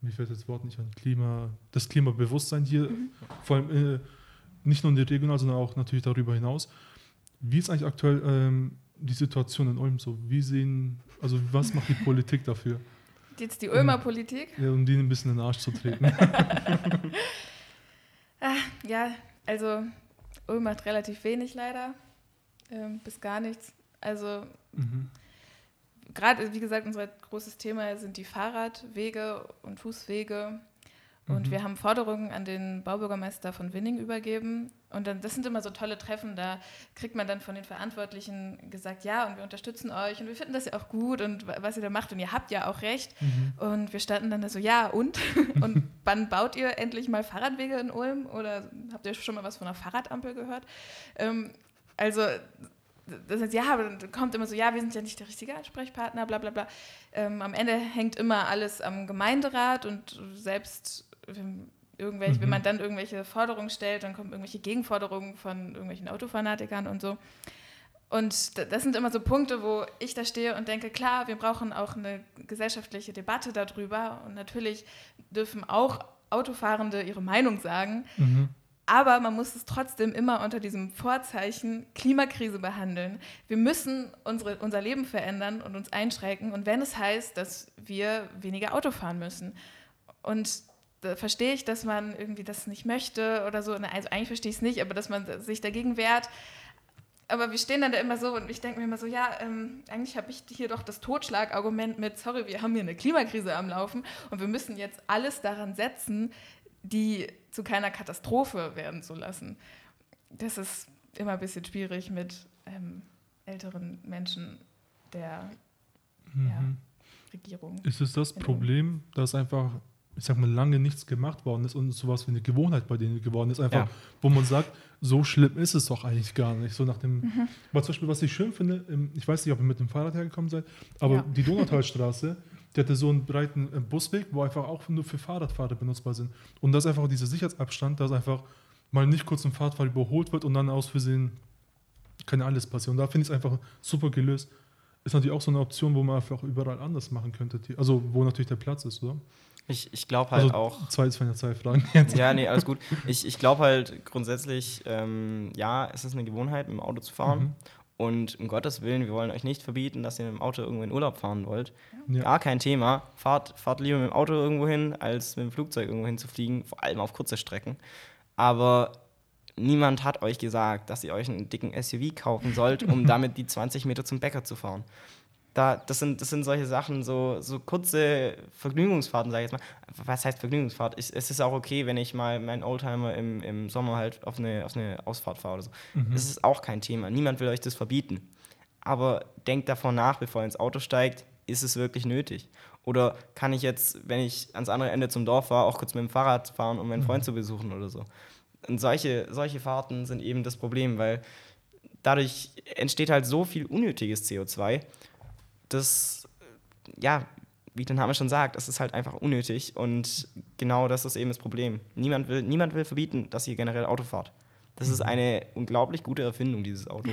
mir fällt das Wort nicht an, Klima, das Klimabewusstsein hier, mhm. vor allem äh, nicht nur in der Regional, sondern auch natürlich darüber hinaus. Wie ist eigentlich aktuell ähm, die Situation in Ulm so? Wie sehen, also was macht die Politik dafür? Jetzt die Ulmer um, Politik? Ja, um die ein bisschen in den Arsch zu treten. ah, ja, also Ulm macht relativ wenig leider, ähm, bis gar nichts. Also mhm. gerade, wie gesagt, unser großes Thema sind die Fahrradwege und Fußwege und mhm. wir haben Forderungen an den Baubürgermeister von Winning übergeben. Und dann, das sind immer so tolle Treffen, da kriegt man dann von den Verantwortlichen gesagt, ja, und wir unterstützen euch und wir finden das ja auch gut und was ihr da macht und ihr habt ja auch recht. Mhm. Und wir standen dann da so, ja, und? und wann baut ihr endlich mal Fahrradwege in Ulm? Oder habt ihr schon mal was von einer Fahrradampel gehört? Ähm, also das heißt, ja, aber dann kommt immer so, ja, wir sind ja nicht der richtige Ansprechpartner, bla bla bla. Ähm, am Ende hängt immer alles am Gemeinderat und selbst irgendwelche, mhm. wenn man dann irgendwelche Forderungen stellt, dann kommen irgendwelche Gegenforderungen von irgendwelchen Autofanatikern und so. Und das sind immer so Punkte, wo ich da stehe und denke, klar, wir brauchen auch eine gesellschaftliche Debatte darüber. Und natürlich dürfen auch Autofahrende ihre Meinung sagen. Mhm. Aber man muss es trotzdem immer unter diesem Vorzeichen Klimakrise behandeln. Wir müssen unsere, unser Leben verändern und uns einschränken. Und wenn es heißt, dass wir weniger Auto fahren müssen. Und verstehe ich, dass man irgendwie das nicht möchte oder so. Also eigentlich verstehe ich es nicht, aber dass man sich dagegen wehrt aber wir stehen dann da immer so und ich denke mir immer so, ja, ähm, eigentlich habe ich hier doch das Totschlagargument mit, sorry, wir haben hier eine Klimakrise am Laufen und wir müssen jetzt alles daran setzen, die zu keiner Katastrophe werden zu lassen. Das ist immer ein bisschen schwierig mit ähm, älteren Menschen der mhm. ja, Regierung. Ist es das Problem, dass einfach ich sag mal, lange nichts gemacht worden ist und sowas wie eine Gewohnheit bei denen geworden ist. Einfach, ja. wo man sagt, so schlimm ist es doch eigentlich gar nicht. So nach dem, mhm. weil zum Beispiel, was ich schön finde, ich weiß nicht, ob ihr mit dem Fahrrad hergekommen seid, aber ja. die Donautalstraße, die hatte so einen breiten äh, Busweg, wo einfach auch nur für Fahrradfahrer benutzbar sind. Und das ist einfach dieser Sicherheitsabstand, dass einfach mal nicht kurz ein Fahrradfahrer überholt wird und dann aus Versehen kann ja alles passieren. Und da finde ich es einfach super gelöst. Ist natürlich auch so eine Option, wo man einfach überall anders machen könnte. Also, wo natürlich der Platz ist, oder? Ich, ich glaube halt also, auch. Zwei, zwei, ja zwei Fragen jetzt. Ja, nee, alles gut. Ich, ich glaube halt grundsätzlich, ähm, ja, es ist eine Gewohnheit, mit dem Auto zu fahren. Mhm. Und um Gottes Willen, wir wollen euch nicht verbieten, dass ihr mit dem Auto irgendwo in Urlaub fahren wollt. Ja. Gar kein Thema. Fahrt, fahrt lieber mit dem Auto irgendwo hin, als mit dem Flugzeug irgendwo hinzufliegen, vor allem auf kurze Strecken. Aber niemand hat euch gesagt, dass ihr euch einen dicken SUV kaufen sollt, um damit die 20 Meter zum Bäcker zu fahren da, das, sind, das sind solche Sachen, so, so kurze Vergnügungsfahrten, sage ich jetzt mal. Was heißt Vergnügungsfahrt? Ich, es ist auch okay, wenn ich mal meinen Oldtimer im, im Sommer halt auf eine, auf eine Ausfahrt fahre oder so. Mhm. Das ist auch kein Thema. Niemand will euch das verbieten. Aber denkt davon nach, bevor ihr ins Auto steigt, ist es wirklich nötig? Oder kann ich jetzt, wenn ich ans andere Ende zum Dorf war, auch kurz mit dem Fahrrad fahren, um meinen mhm. Freund zu besuchen oder so? Und solche, solche Fahrten sind eben das Problem, weil dadurch entsteht halt so viel unnötiges CO2 das, ja, wie der Name schon sagt, das ist halt einfach unnötig und genau das ist eben das Problem. Niemand will, niemand will verbieten, dass ihr generell Auto fahrt. Das ist eine unglaublich gute Erfindung, dieses Auto.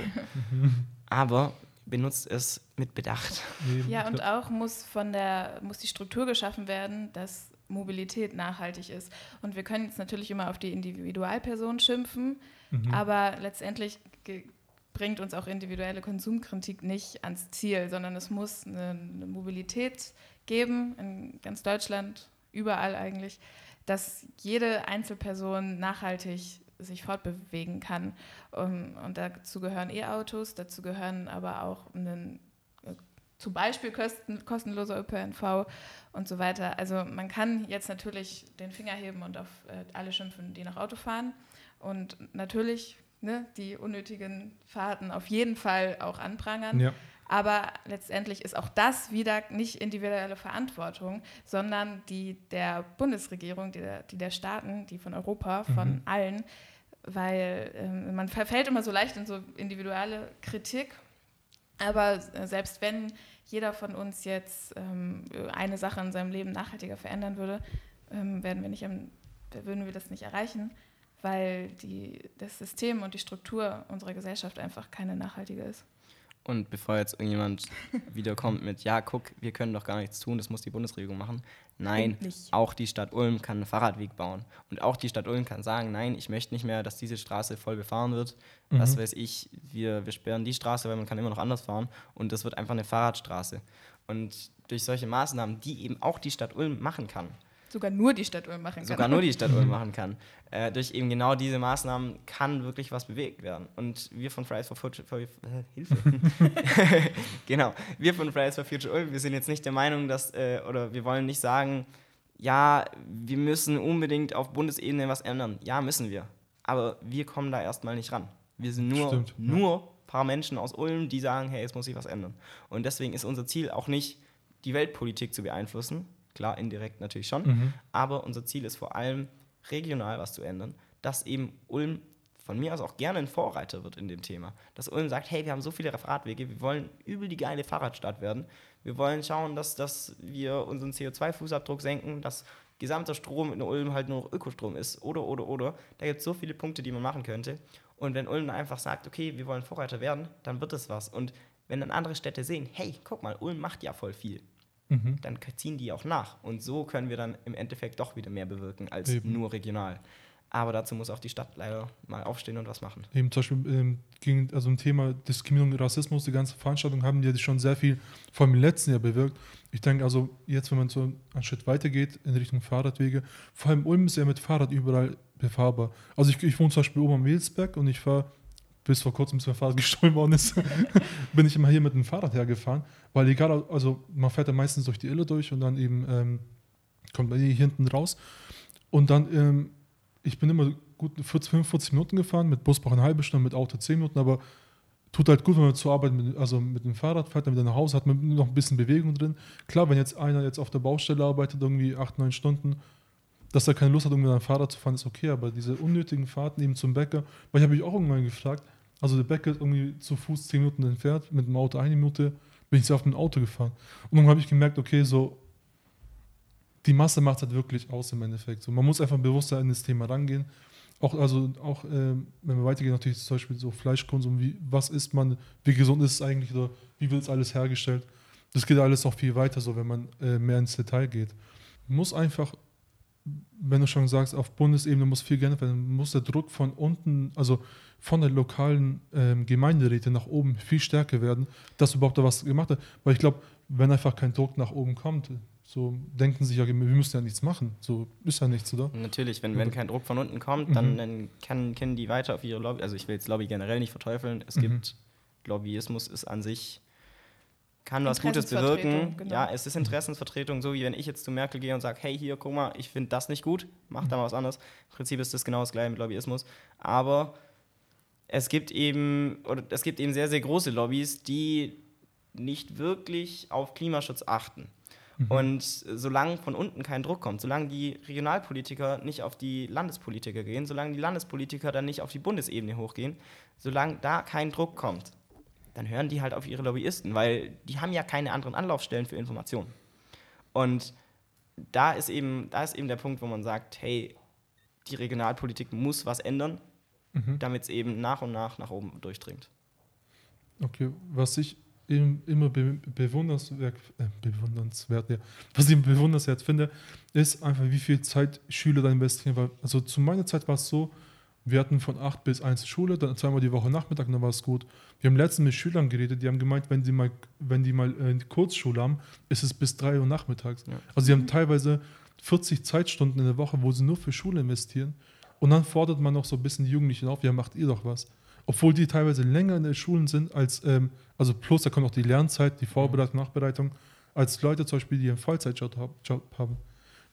Aber benutzt es mit Bedacht. Ja, und auch muss von der muss die Struktur geschaffen werden, dass Mobilität nachhaltig ist. Und wir können jetzt natürlich immer auf die Individualperson schimpfen, mhm. aber letztendlich bringt uns auch individuelle Konsumkritik nicht ans Ziel, sondern es muss eine, eine Mobilität geben in ganz Deutschland, überall eigentlich, dass jede Einzelperson nachhaltig sich fortbewegen kann. Und, dazu gehören E-Autos, dazu gehören aber auch ein, zum Beispiel kosten, kostenloser ÖPNV und so weiter. Also man kann jetzt natürlich den Finger heben und auf äh, alle schimpfen, die nach Auto fahren. Und natürlich ne, die unnötigen Fahrten auf jeden Fall auch anprangern. Ja. Aber letztendlich ist auch das wieder nicht individuelle Verantwortung, sondern die der Bundesregierung, die der, die der Staaten, die von Europa, von mhm. allen, weil ähm, man verfällt immer so leicht in so individuelle Kritik. Aber äh, selbst wenn jeder von uns jetzt ähm, eine Sache in seinem Leben nachhaltiger verändern würde, ähm, werden wir nicht, würden wir das nicht erreichen weil die, das System und die Struktur unserer Gesellschaft einfach keine nachhaltige ist. Und bevor jetzt irgendjemand wiederkommt mit, ja, guck, wir können doch gar nichts tun, das muss die Bundesregierung machen. Nein, Endlich. auch die Stadt Ulm kann einen Fahrradweg bauen. Und auch die Stadt Ulm kann sagen, nein, ich möchte nicht mehr, dass diese Straße voll befahren wird. Mhm. Was weiß ich, wir, wir sperren die Straße, weil man kann immer noch anders fahren. Und das wird einfach eine Fahrradstraße. Und durch solche Maßnahmen, die eben auch die Stadt Ulm machen kann, sogar nur die Stadt Ulm machen kann. Sogar nur die Stadt Ulm machen kann. Äh, durch eben genau diese Maßnahmen kann wirklich was bewegt werden. Und wir von Fridays for Future, for, äh, Hilfe. genau, wir von Fridays for Future Ulm, wir sind jetzt nicht der Meinung, dass, äh, oder wir wollen nicht sagen, ja, wir müssen unbedingt auf Bundesebene was ändern. Ja, müssen wir. Aber wir kommen da erstmal nicht ran. Wir sind nur, Stimmt, nur ja. paar Menschen aus Ulm, die sagen, hey, es muss sich was ändern. Und deswegen ist unser Ziel auch nicht, die Weltpolitik zu beeinflussen, Klar, indirekt natürlich schon. Mhm. Aber unser Ziel ist vor allem, regional was zu ändern, dass eben Ulm von mir aus auch gerne ein Vorreiter wird in dem Thema. Dass Ulm sagt, hey, wir haben so viele Radwege, wir wollen übel die geile Fahrradstadt werden. Wir wollen schauen, dass, dass wir unseren CO2-Fußabdruck senken, dass gesamter Strom in Ulm halt nur Ökostrom ist. Oder, oder, oder. Da gibt es so viele Punkte, die man machen könnte. Und wenn Ulm einfach sagt, okay, wir wollen Vorreiter werden, dann wird es was. Und wenn dann andere Städte sehen, hey, guck mal, Ulm macht ja voll viel, mhm. dann ziehen die auch nach. Und so können wir dann im Endeffekt doch wieder mehr bewirken als Eben. nur regional. Aber dazu muss auch die Stadt leider mal aufstehen und was machen. Eben zum Beispiel ähm, ging also im Thema Diskriminierung und Rassismus, die ganze Veranstaltung haben die schon sehr viel, vor allem im letzten Jahr bewirkt. Ich denke also, jetzt, wenn man so einen Schritt weitergeht in Richtung Fahrradwege, vor allem Ulm ist ja mit Fahrrad überall befahrbar. Also ich, ich wohne zum Beispiel oben am Welsberg und ich fahre bis vor kurzem, mein Fahrrad gestohlen worden ist, bin ich immer hier mit dem Fahrrad hergefahren, weil egal, also man fährt ja meistens durch die Ille durch und dann eben ähm, kommt man hier hinten raus und dann ähm, ich bin immer gut 40, 45 Minuten gefahren, mit Bus brauche eine halbe Stunde, mit Auto 10 Minuten, aber tut halt gut, wenn man zur Arbeit, mit, also mit dem Fahrrad fährt, dann wieder nach Hause, hat man noch ein bisschen Bewegung drin. Klar, wenn jetzt einer jetzt auf der Baustelle arbeitet, irgendwie 8, 9 Stunden, dass er keine Lust hat, irgendwie ein Fahrrad zu fahren, ist okay, aber diese unnötigen Fahrten eben zum Bäcker, weil ich habe mich auch irgendwann gefragt, also der Bäcker ist irgendwie zu Fuß 10 Minuten entfernt, mit dem Auto eine Minute, bin ich auf dem Auto gefahren. Und dann habe ich gemerkt, okay, so die Masse macht halt wirklich aus im Endeffekt. So, man muss einfach bewusster an das Thema rangehen. Auch, also auch äh, wenn wir weitergehen, natürlich zum Beispiel so Fleischkonsum, wie, was isst man, wie gesund ist es eigentlich oder wie wird es alles hergestellt. Das geht alles auch viel weiter, so wenn man äh, mehr ins Detail geht. Man muss einfach, wenn du schon sagst, auf Bundesebene muss viel geändert werden, muss der Druck von unten, also von der lokalen ähm, Gemeinderäte nach oben viel stärker werden, dass überhaupt da was gemacht wird. Weil ich glaube, wenn einfach kein Druck nach oben kommt, so denken sich ja, wir müssen ja nichts machen. So ist ja nichts, oder? Natürlich, wenn, wenn kein Druck von unten kommt, dann, mhm. dann kann, können die weiter auf ihre Lobby. Also ich will jetzt Lobby generell nicht verteufeln. Es mhm. gibt Lobbyismus ist an sich kann was Gutes bewirken. Genau. Ja, es ist Interessensvertretung, so wie wenn ich jetzt zu Merkel gehe und sage, hey, hier, guck mal, ich finde das nicht gut, mach mhm. da mal was anderes. Im Prinzip ist das genau das gleiche mit Lobbyismus. Aber es gibt eben, oder es gibt eben sehr, sehr große Lobbys, die nicht wirklich auf Klimaschutz achten. Mhm. Und solange von unten kein Druck kommt, solange die Regionalpolitiker nicht auf die Landespolitiker gehen, solange die Landespolitiker dann nicht auf die Bundesebene hochgehen, solange da kein Druck kommt, dann hören die halt auf ihre Lobbyisten, weil die haben ja keine anderen Anlaufstellen für Informationen. Und da ist eben, da ist eben der Punkt, wo man sagt, hey, die Regionalpolitik muss was ändern, mhm. damit es eben nach und nach nach oben durchdringt. Okay, was ich immer be bewundernswert, äh, bewundernswert ja. was ich bewundernswert finde, ist einfach, wie viel Zeit Schüler da investieren. Weil, also zu meiner Zeit war es so, wir hatten von 8 bis 1 Schule, dann zweimal die Woche Nachmittag, dann war es gut. Wir haben letztens mit Schülern geredet, die haben gemeint, wenn die mal, wenn die mal äh, Kurzschule haben, ist es bis 3 Uhr nachmittags. Ja. Also sie haben teilweise 40 Zeitstunden in der Woche, wo sie nur für Schule investieren. Und dann fordert man noch so ein bisschen die Jugendlichen auf, ja, macht ihr doch was obwohl die teilweise länger in den Schulen sind als, ähm, also plus da kommt auch die Lernzeit, die Vorbereitung, Nachbereitung, als Leute zum Beispiel, die einen Vollzeitjob haben.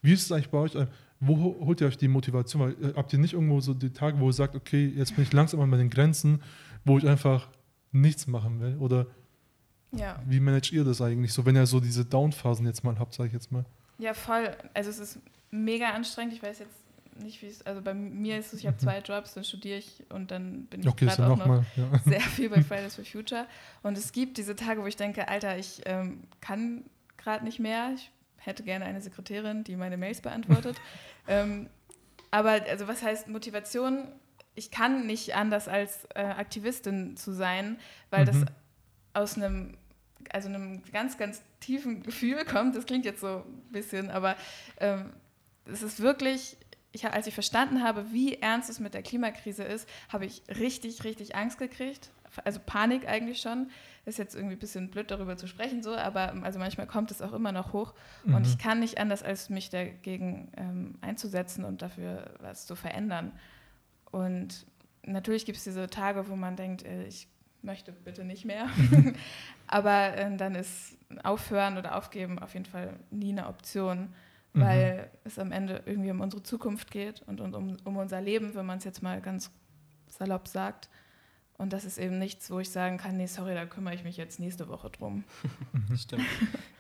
Wie ist es eigentlich bei euch? Wo holt ihr euch die Motivation? Weil, äh, habt ihr nicht irgendwo so die Tage, wo ihr sagt, okay, jetzt bin ich langsam an meinen Grenzen, wo ich einfach nichts machen will? Oder ja. wie managt ihr das eigentlich so, wenn ihr so diese Downphasen jetzt mal habt, sage ich jetzt mal? Ja, voll. Also es ist mega anstrengend. Ich weiß jetzt nicht, wie es, also bei mir ist es, ich habe zwei Jobs, dann studiere ich und dann bin ich okay, gerade auch noch, mal, ja. sehr viel bei Fridays for Future. Und es gibt diese Tage, wo ich denke, Alter, ich ähm, kann gerade nicht mehr. Ich hätte gerne eine Sekretärin, die meine Mails beantwortet. ähm, aber also was heißt Motivation? Ich kann nicht anders als äh, Aktivistin zu sein, weil mhm. das aus einem also einem ganz, ganz tiefen Gefühl kommt. Das klingt jetzt so ein bisschen, aber ähm, es ist wirklich ich, als ich verstanden habe, wie ernst es mit der Klimakrise ist, habe ich richtig, richtig Angst gekriegt. Also Panik eigentlich schon. Ist jetzt irgendwie ein bisschen blöd darüber zu sprechen, so, aber ähm, also manchmal kommt es auch immer noch hoch. Mhm. Und ich kann nicht anders, als mich dagegen ähm, einzusetzen und dafür was zu verändern. Und natürlich gibt es diese Tage, wo man denkt, äh, ich möchte bitte nicht mehr. aber äh, dann ist Aufhören oder Aufgeben auf jeden Fall nie eine Option weil mhm. es am Ende irgendwie um unsere Zukunft geht und, und um, um unser Leben, wenn man es jetzt mal ganz salopp sagt. Und das ist eben nichts, wo ich sagen kann, nee, sorry, da kümmere ich mich jetzt nächste Woche drum. Stimmt.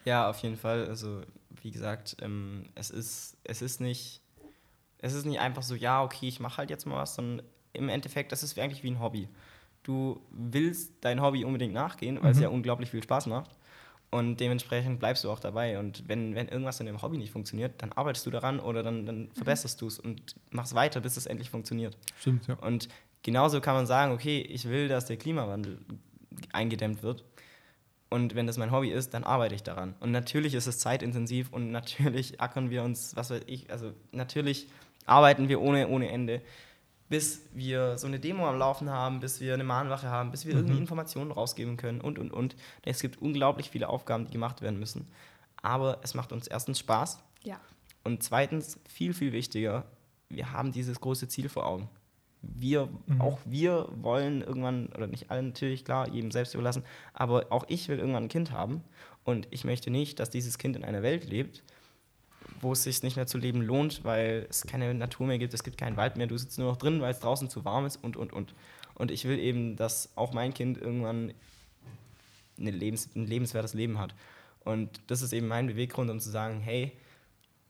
Ja, auf jeden Fall. Also, wie gesagt, ähm, es, ist, es, ist nicht, es ist nicht einfach so, ja, okay, ich mache halt jetzt mal was, sondern im Endeffekt, das ist eigentlich wie ein Hobby. Du willst dein Hobby unbedingt nachgehen, weil mhm. es ja unglaublich viel Spaß macht. Und dementsprechend bleibst du auch dabei. Und wenn, wenn irgendwas in dem Hobby nicht funktioniert, dann arbeitest du daran oder dann, dann mhm. verbesserst du es und machst weiter, bis es endlich funktioniert. Stimmt, ja. Und genauso kann man sagen, okay, ich will, dass der Klimawandel eingedämmt wird. Und wenn das mein Hobby ist, dann arbeite ich daran. Und natürlich ist es zeitintensiv und natürlich ackern wir uns, was weiß ich, also natürlich arbeiten wir ohne, ohne Ende bis wir so eine Demo am Laufen haben, bis wir eine Mahnwache haben, bis wir mhm. irgendwie Informationen rausgeben können und, und, und. Es gibt unglaublich viele Aufgaben, die gemacht werden müssen. Aber es macht uns erstens Spaß. Ja. Und zweitens, viel, viel wichtiger, wir haben dieses große Ziel vor Augen. Wir, mhm. auch wir wollen irgendwann, oder nicht alle natürlich, klar, jedem selbst überlassen, aber auch ich will irgendwann ein Kind haben. Und ich möchte nicht, dass dieses Kind in einer Welt lebt, wo es sich nicht mehr zu leben lohnt, weil es keine Natur mehr gibt, es gibt keinen Wald mehr, du sitzt nur noch drin, weil es draußen zu warm ist und, und, und. Und ich will eben, dass auch mein Kind irgendwann Lebens-, ein lebenswertes Leben hat. Und das ist eben mein Beweggrund, um zu sagen, hey,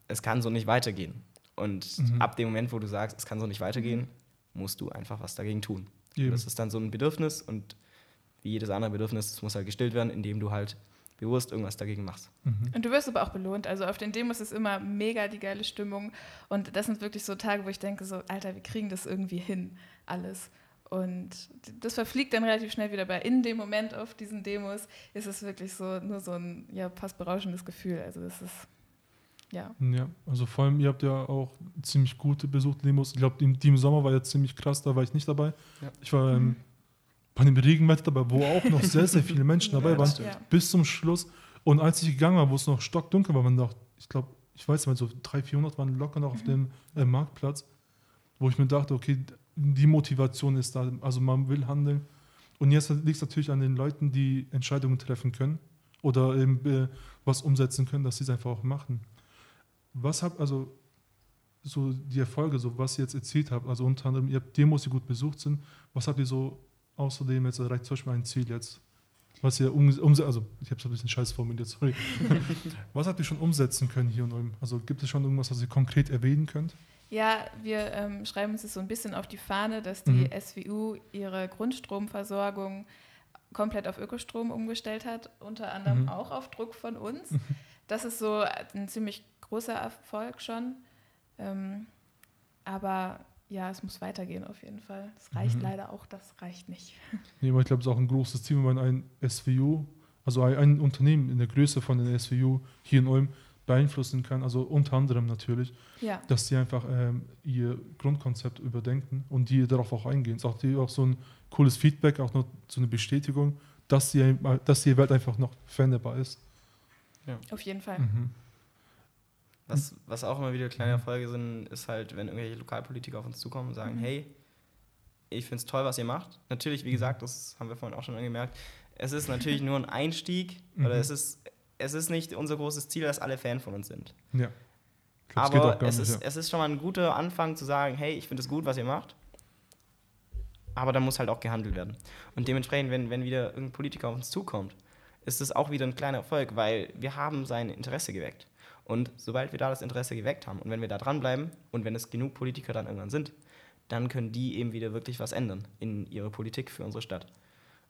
es kann so nicht weitergehen. Und mhm. ab dem Moment, wo du sagst, es kann so nicht weitergehen, musst du einfach was dagegen tun. Das ist dann so ein Bedürfnis und wie jedes andere Bedürfnis, es muss halt gestillt werden, indem du halt bewusst irgendwas dagegen machst. Mhm. Und du wirst aber auch belohnt. Also auf den Demos ist immer mega die geile Stimmung. Und das sind wirklich so Tage, wo ich denke, so, Alter, wir kriegen das irgendwie hin, alles. Und das verfliegt dann relativ schnell wieder. Bei in dem Moment auf diesen Demos ist es wirklich so nur so ein ja, fast berauschendes Gefühl. Also das ist ja. Ja, also vor allem, ihr habt ja auch ziemlich gute besuchte Demos. Ich glaube, die, im Sommer war ja ziemlich krass, da war ich nicht dabei. Ja. Ich war ähm, mhm bei dem Regenwetter dabei, wo auch noch sehr, sehr viele Menschen dabei ja, waren, ja. bis zum Schluss. Und als ich gegangen war, wo es noch stockdunkel war, waren noch, ich glaube, ich weiß nicht, so 300, 400 waren locker noch auf dem äh, Marktplatz, wo ich mir dachte, okay, die Motivation ist da, also man will handeln. Und jetzt liegt es natürlich an den Leuten, die Entscheidungen treffen können oder eben, äh, was umsetzen können, dass sie es einfach auch machen. Was habt, also so die Erfolge, so was ihr jetzt erzählt habt, also unter anderem, ihr habt Demos, die gut besucht sind, was habt ihr so außerdem jetzt erreicht zum Beispiel ein Ziel jetzt, was ihr umsetzen, also ich habe es ein bisschen scheiß formuliert, sorry. was habt ihr schon umsetzen können hier in Ulm? Also gibt es schon irgendwas, was ihr konkret erwähnen könnt? Ja, wir ähm, schreiben uns das so ein bisschen auf die Fahne, dass die mhm. SWU ihre Grundstromversorgung komplett auf Ökostrom umgestellt hat, unter anderem mhm. auch auf Druck von uns. Das ist so ein ziemlich großer Erfolg schon. Ähm, aber ja, es muss weitergehen auf jeden Fall. Das reicht mhm. leider auch, das reicht nicht. Nee, aber ich glaube, es ist auch ein großes Ziel, wenn man ein SWU, also ein, ein, Unternehmen in der Größe von den SWU hier in Ulm beeinflussen kann, also unter anderem natürlich, ja. dass sie einfach ähm, ihr Grundkonzept überdenken und die darauf auch eingehen. Es ist auch, die, auch so ein cooles Feedback, auch noch so eine Bestätigung, dass die, dass die Welt einfach noch veränderbar ist. Ja. Auf jeden Fall. Mhm. Was, was auch immer wieder kleine Erfolge sind, ist halt, wenn irgendwelche Lokalpolitiker auf uns zukommen und sagen, mhm. hey, ich finde es toll, was ihr macht. Natürlich, wie gesagt, das haben wir vorhin auch schon angemerkt, es ist natürlich nur ein Einstieg mhm. oder es ist, es ist nicht unser großes Ziel, dass alle Fan von uns sind. Ja. Glaub, Aber es, nicht, ist, ja. es ist schon mal ein guter Anfang zu sagen, hey, ich finde es gut, was ihr macht. Aber da muss halt auch gehandelt werden. Und dementsprechend, wenn, wenn wieder irgendein Politiker auf uns zukommt, ist es auch wieder ein kleiner Erfolg, weil wir haben sein Interesse geweckt. Und sobald wir da das Interesse geweckt haben und wenn wir da dranbleiben und wenn es genug Politiker dann irgendwann sind, dann können die eben wieder wirklich was ändern in ihrer Politik für unsere Stadt.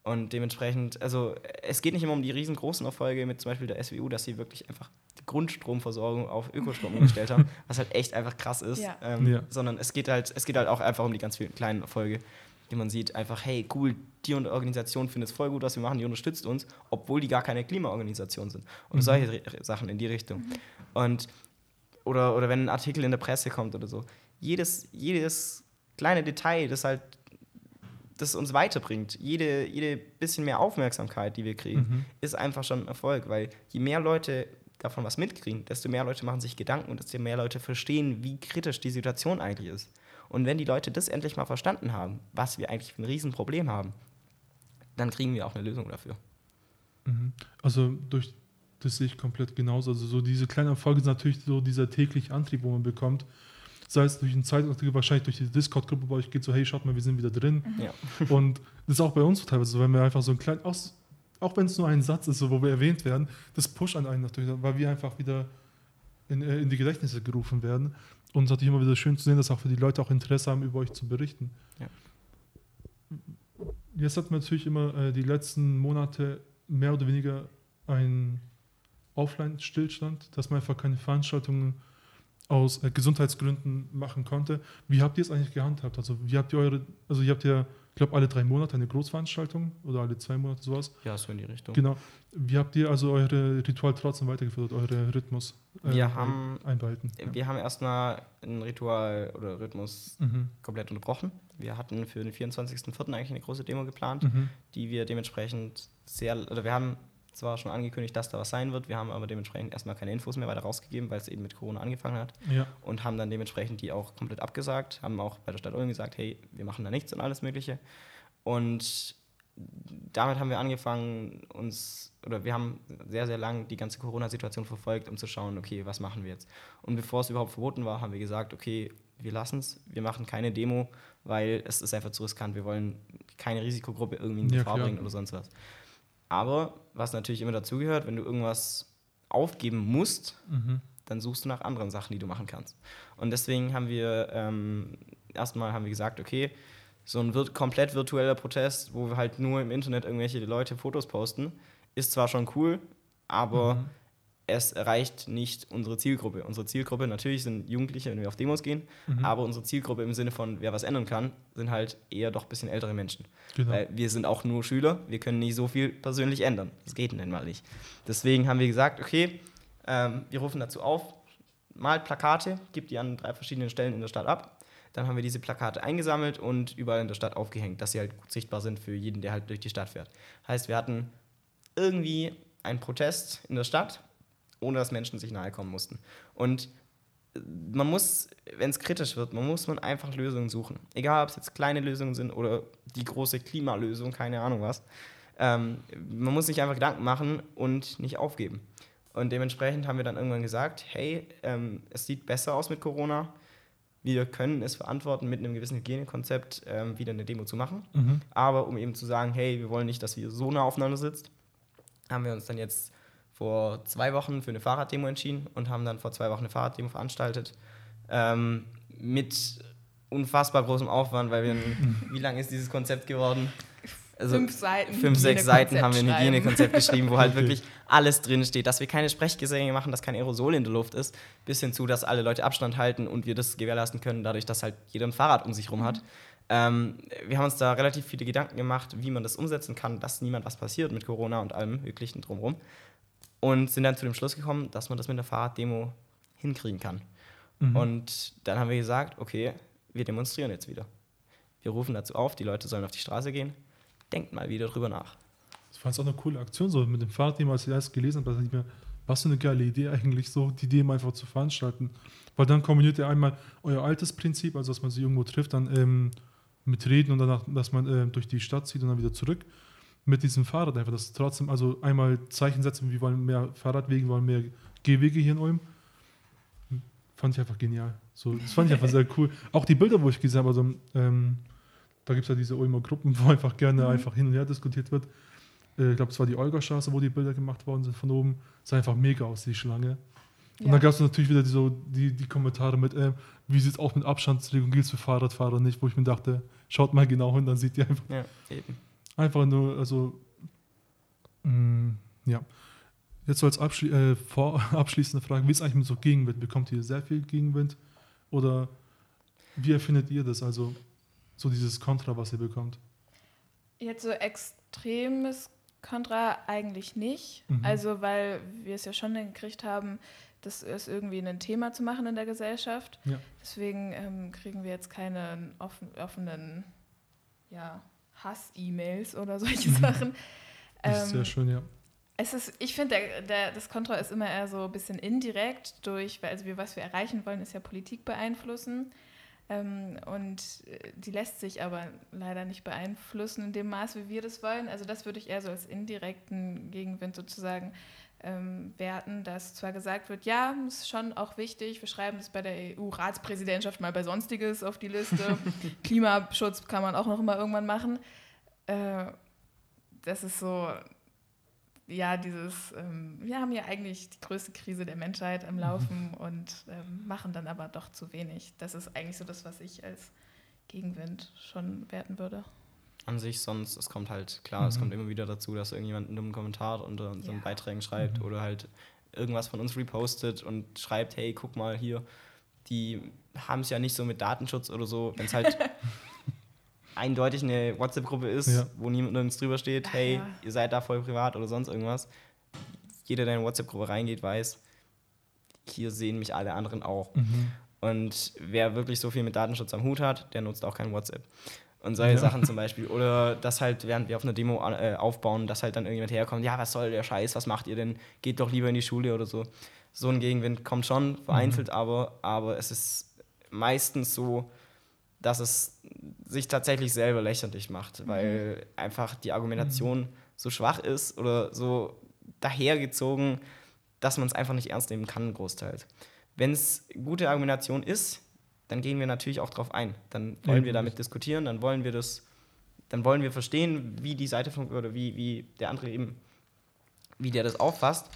Und dementsprechend, also es geht nicht immer um die riesengroßen Erfolge mit zum Beispiel der SWU, dass sie wirklich einfach die Grundstromversorgung auf Ökostrom umgestellt haben, was halt echt einfach krass ist. Ja. Ähm, ja. Sondern es geht halt, es geht halt auch einfach um die ganz vielen kleinen Erfolge, die man sieht, einfach, hey, cool, die Organisation findet es voll gut, was wir machen, die unterstützt uns, obwohl die gar keine Klimaorganisation sind. Und mhm. solche Sachen in die Richtung. Mhm. Und, oder, oder wenn ein Artikel in der Presse kommt oder so. Jedes, jedes kleine Detail, das halt das uns weiterbringt, jede, jede bisschen mehr Aufmerksamkeit, die wir kriegen, mhm. ist einfach schon ein Erfolg, weil je mehr Leute davon was mitkriegen, desto mehr Leute machen sich Gedanken und desto mehr Leute verstehen, wie kritisch die Situation eigentlich ist. Und wenn die Leute das endlich mal verstanden haben, was wir eigentlich für ein Riesenproblem haben, dann kriegen wir auch eine Lösung dafür. Mhm. Also durch das sehe ich komplett genauso. Also so diese kleinen Erfolge sind natürlich so dieser tägliche Antrieb, wo man bekommt. Sei es durch einen Zeitartikel, wahrscheinlich durch die Discord-Gruppe bei euch geht so, hey, schaut mal, wir sind wieder drin. Ja. Und das ist auch bei uns teilweise so, wenn wir einfach so ein kleines, auch, auch wenn es nur ein Satz ist, so, wo wir erwähnt werden, das pusht an einen natürlich, weil wir einfach wieder in, äh, in die Gedächtnisse gerufen werden. Und es ist natürlich immer wieder schön zu sehen, dass auch für die Leute auch Interesse haben, über euch zu berichten. Ja. Jetzt hat man natürlich immer äh, die letzten Monate mehr oder weniger einen Offline-Stillstand, dass man einfach keine Veranstaltungen aus äh, Gesundheitsgründen machen konnte. Wie habt ihr es eigentlich gehandhabt? Also wie habt ihr eure, also ihr habt ja, ich glaube, alle drei Monate eine Großveranstaltung oder alle zwei Monate sowas. Ja, so in die Richtung. Genau. Wie habt ihr also eure Ritual trotzdem weitergeführt, eure Rhythmus äh, wir haben, einbehalten? Wir haben erstmal ein Ritual oder Rhythmus mhm. komplett unterbrochen. Wir hatten für den 24.04. eigentlich eine große Demo geplant, mhm. die wir dementsprechend sehr, oder wir haben zwar schon angekündigt, dass da was sein wird, wir haben aber dementsprechend erstmal keine Infos mehr weiter rausgegeben, weil es eben mit Corona angefangen hat. Ja. Und haben dann dementsprechend die auch komplett abgesagt, haben auch bei der Stadt Ulm gesagt, hey, wir machen da nichts und alles Mögliche. Und damit haben wir angefangen, uns, oder wir haben sehr, sehr lang die ganze Corona-Situation verfolgt, um zu schauen, okay, was machen wir jetzt? Und bevor es überhaupt verboten war, haben wir gesagt, okay, wir lassen es, wir machen keine Demo, weil es ist einfach zu riskant, wir wollen keine Risikogruppe irgendwie in Gefahr ja, bringen oder sonst was. Aber was natürlich immer dazugehört, wenn du irgendwas aufgeben musst, mhm. dann suchst du nach anderen Sachen, die du machen kannst. Und deswegen haben wir ähm, erstmal haben wir gesagt, okay, so ein wird komplett virtueller Protest, wo wir halt nur im Internet irgendwelche Leute Fotos posten, ist zwar schon cool, aber mhm es erreicht nicht unsere Zielgruppe. Unsere Zielgruppe natürlich sind Jugendliche, wenn wir auf Demos gehen, mhm. aber unsere Zielgruppe im Sinne von, wer was ändern kann, sind halt eher doch ein bisschen ältere Menschen. Genau. Weil wir sind auch nur Schüler, wir können nicht so viel persönlich ändern. Das geht nun mal nicht. Deswegen haben wir gesagt, okay, ähm, wir rufen dazu auf, malt Plakate, gibt die an drei verschiedenen Stellen in der Stadt ab. Dann haben wir diese Plakate eingesammelt und überall in der Stadt aufgehängt, dass sie halt gut sichtbar sind für jeden, der halt durch die Stadt fährt. Heißt, wir hatten irgendwie einen Protest in der Stadt, ohne dass Menschen sich nahe kommen mussten. Und man muss, wenn es kritisch wird, man muss man einfach Lösungen suchen. Egal, ob es jetzt kleine Lösungen sind oder die große Klimalösung, keine Ahnung was. Ähm, man muss sich einfach Gedanken machen und nicht aufgeben. Und dementsprechend haben wir dann irgendwann gesagt, hey, ähm, es sieht besser aus mit Corona. Wir können es verantworten, mit einem gewissen Hygienekonzept ähm, wieder eine Demo zu machen. Mhm. Aber um eben zu sagen, hey, wir wollen nicht, dass wir so nah aufeinander sitzt, haben wir uns dann jetzt vor zwei Wochen für eine Fahrraddemo entschieden und haben dann vor zwei Wochen eine Fahrraddemo veranstaltet. Ähm, mit unfassbar großem Aufwand, weil wir, wie lange ist dieses Konzept geworden? Also fünf Seiten. Fünf, sechs Seiten haben wir ein Hygienekonzept geschrieben, wo halt wirklich alles drin steht, dass wir keine Sprechgesänge machen, dass kein Aerosol in der Luft ist, bis hin zu, dass alle Leute Abstand halten und wir das gewährleisten können, dadurch, dass halt jeder ein Fahrrad um sich rum hat. Ähm, wir haben uns da relativ viele Gedanken gemacht, wie man das umsetzen kann, dass niemand was passiert mit Corona und allem Möglichen drumherum und sind dann zu dem Schluss gekommen, dass man das mit einer Fahrraddemo hinkriegen kann. Mhm. Und dann haben wir gesagt, okay, wir demonstrieren jetzt wieder. Wir rufen dazu auf, die Leute sollen auf die Straße gehen. Denkt mal wieder drüber nach. Ich fand es auch eine coole Aktion, so mit dem Fahrraddemo, als ich das gelesen habe, dachte ich mir, was für eine geile Idee eigentlich, so die Demo einfach zu veranstalten. Weil dann kombiniert ihr einmal euer altes Prinzip, also dass man sich irgendwo trifft, dann ähm, mit Reden und danach, dass man äh, durch die Stadt zieht und dann wieder zurück mit diesem Fahrrad einfach, dass trotzdem, also einmal Zeichen setzen, wir wollen mehr Fahrradwege, wir wollen mehr Gehwege hier in Ulm. Fand ich einfach genial. So, das fand ich einfach sehr cool. Auch die Bilder, wo ich gesehen habe, also ähm, da gibt es ja diese Ulmer Gruppen, wo einfach gerne mhm. einfach hin und her diskutiert wird. Äh, ich glaube, es war die Olga-Straße, wo die Bilder gemacht worden sind von oben. Sah einfach mega aus, die Schlange. Und ja. dann gab es natürlich wieder die, so, die, die Kommentare mit, äh, wie sieht es auch mit Abstandsregelung, gilt es für Fahrradfahrer nicht, wo ich mir dachte, schaut mal genau hin, dann seht ihr einfach. Ja, eben. Einfach nur, also, mh, mm, ja. Jetzt so als abschli äh, abschließende Frage, wie ist eigentlich mit so Gegenwind? Bekommt ihr sehr viel Gegenwind? Oder wie erfindet ihr das? Also, so dieses Kontra, was ihr bekommt? Jetzt so extremes Kontra eigentlich nicht. Mhm. Also, weil wir es ja schon gekriegt haben, das ist irgendwie ein Thema zu machen in der Gesellschaft. Ja. Deswegen ähm, kriegen wir jetzt keine offen, offenen ja, Hass-E-Mails oder solche mhm. Sachen. Das ist ähm, sehr schön, ja. Es ist, ich finde, das Kontra ist immer eher so ein bisschen indirekt durch, weil also wir, was wir erreichen wollen, ist ja Politik beeinflussen. Ähm, und äh, die lässt sich aber leider nicht beeinflussen in dem Maß, wie wir das wollen. Also das würde ich eher so als indirekten Gegenwind sozusagen ähm, werten, dass zwar gesagt wird, ja, ist schon auch wichtig, wir schreiben das bei der EU-Ratspräsidentschaft mal bei Sonstiges auf die Liste. Klimaschutz kann man auch noch immer irgendwann machen. Äh, das ist so, ja, dieses, ähm, wir haben ja eigentlich die größte Krise der Menschheit am Laufen mhm. und ähm, machen dann aber doch zu wenig. Das ist eigentlich so das, was ich als Gegenwind schon werten würde. An sich sonst, es kommt halt, klar, mhm. es kommt immer wieder dazu, dass irgendjemand einen dummen Kommentar unter unseren ja. Beiträgen schreibt mhm. oder halt irgendwas von uns repostet und schreibt, hey, guck mal hier, die haben es ja nicht so mit Datenschutz oder so, wenn es halt eindeutig eine WhatsApp-Gruppe ist, ja. wo niemand nirgends drüber steht, hey, ja. ihr seid da voll privat oder sonst irgendwas. Jeder, der in eine WhatsApp-Gruppe reingeht, weiß, hier sehen mich alle anderen auch. Mhm. Und wer wirklich so viel mit Datenschutz am Hut hat, der nutzt auch kein WhatsApp. Und solche ja. Sachen zum Beispiel. Oder dass halt, während wir auf einer Demo äh, aufbauen, dass halt dann irgendjemand herkommt, ja, was soll der Scheiß, was macht ihr denn? Geht doch lieber in die Schule oder so. So ein Gegenwind kommt schon vereinzelt, mhm. aber, aber es ist meistens so, dass es sich tatsächlich selber lächerlich macht, mhm. weil einfach die Argumentation mhm. so schwach ist oder so dahergezogen, dass man es einfach nicht ernst nehmen kann, großteils. Wenn es gute Argumentation ist, dann gehen wir natürlich auch darauf ein. Dann wollen ja, wir damit diskutieren, dann wollen wir das, dann wollen wir verstehen, wie die Seite von, oder wie, wie der andere eben, wie der das auffasst.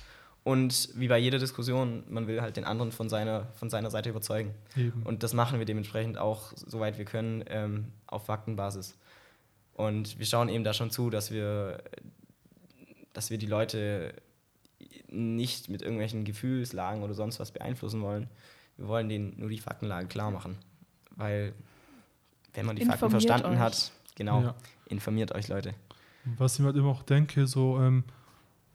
Und wie bei jeder Diskussion, man will halt den anderen von seiner, von seiner Seite überzeugen. Eben. Und das machen wir dementsprechend auch, soweit wir können, ähm, auf Faktenbasis. Und wir schauen eben da schon zu, dass wir, dass wir die Leute nicht mit irgendwelchen Gefühlslagen oder sonst was beeinflussen wollen. Wir wollen denen nur die Faktenlage klar machen. Weil, wenn man die informiert Fakten verstanden euch. hat, genau, ja. informiert euch, Leute. Was ich mir halt immer auch denke, so, ähm,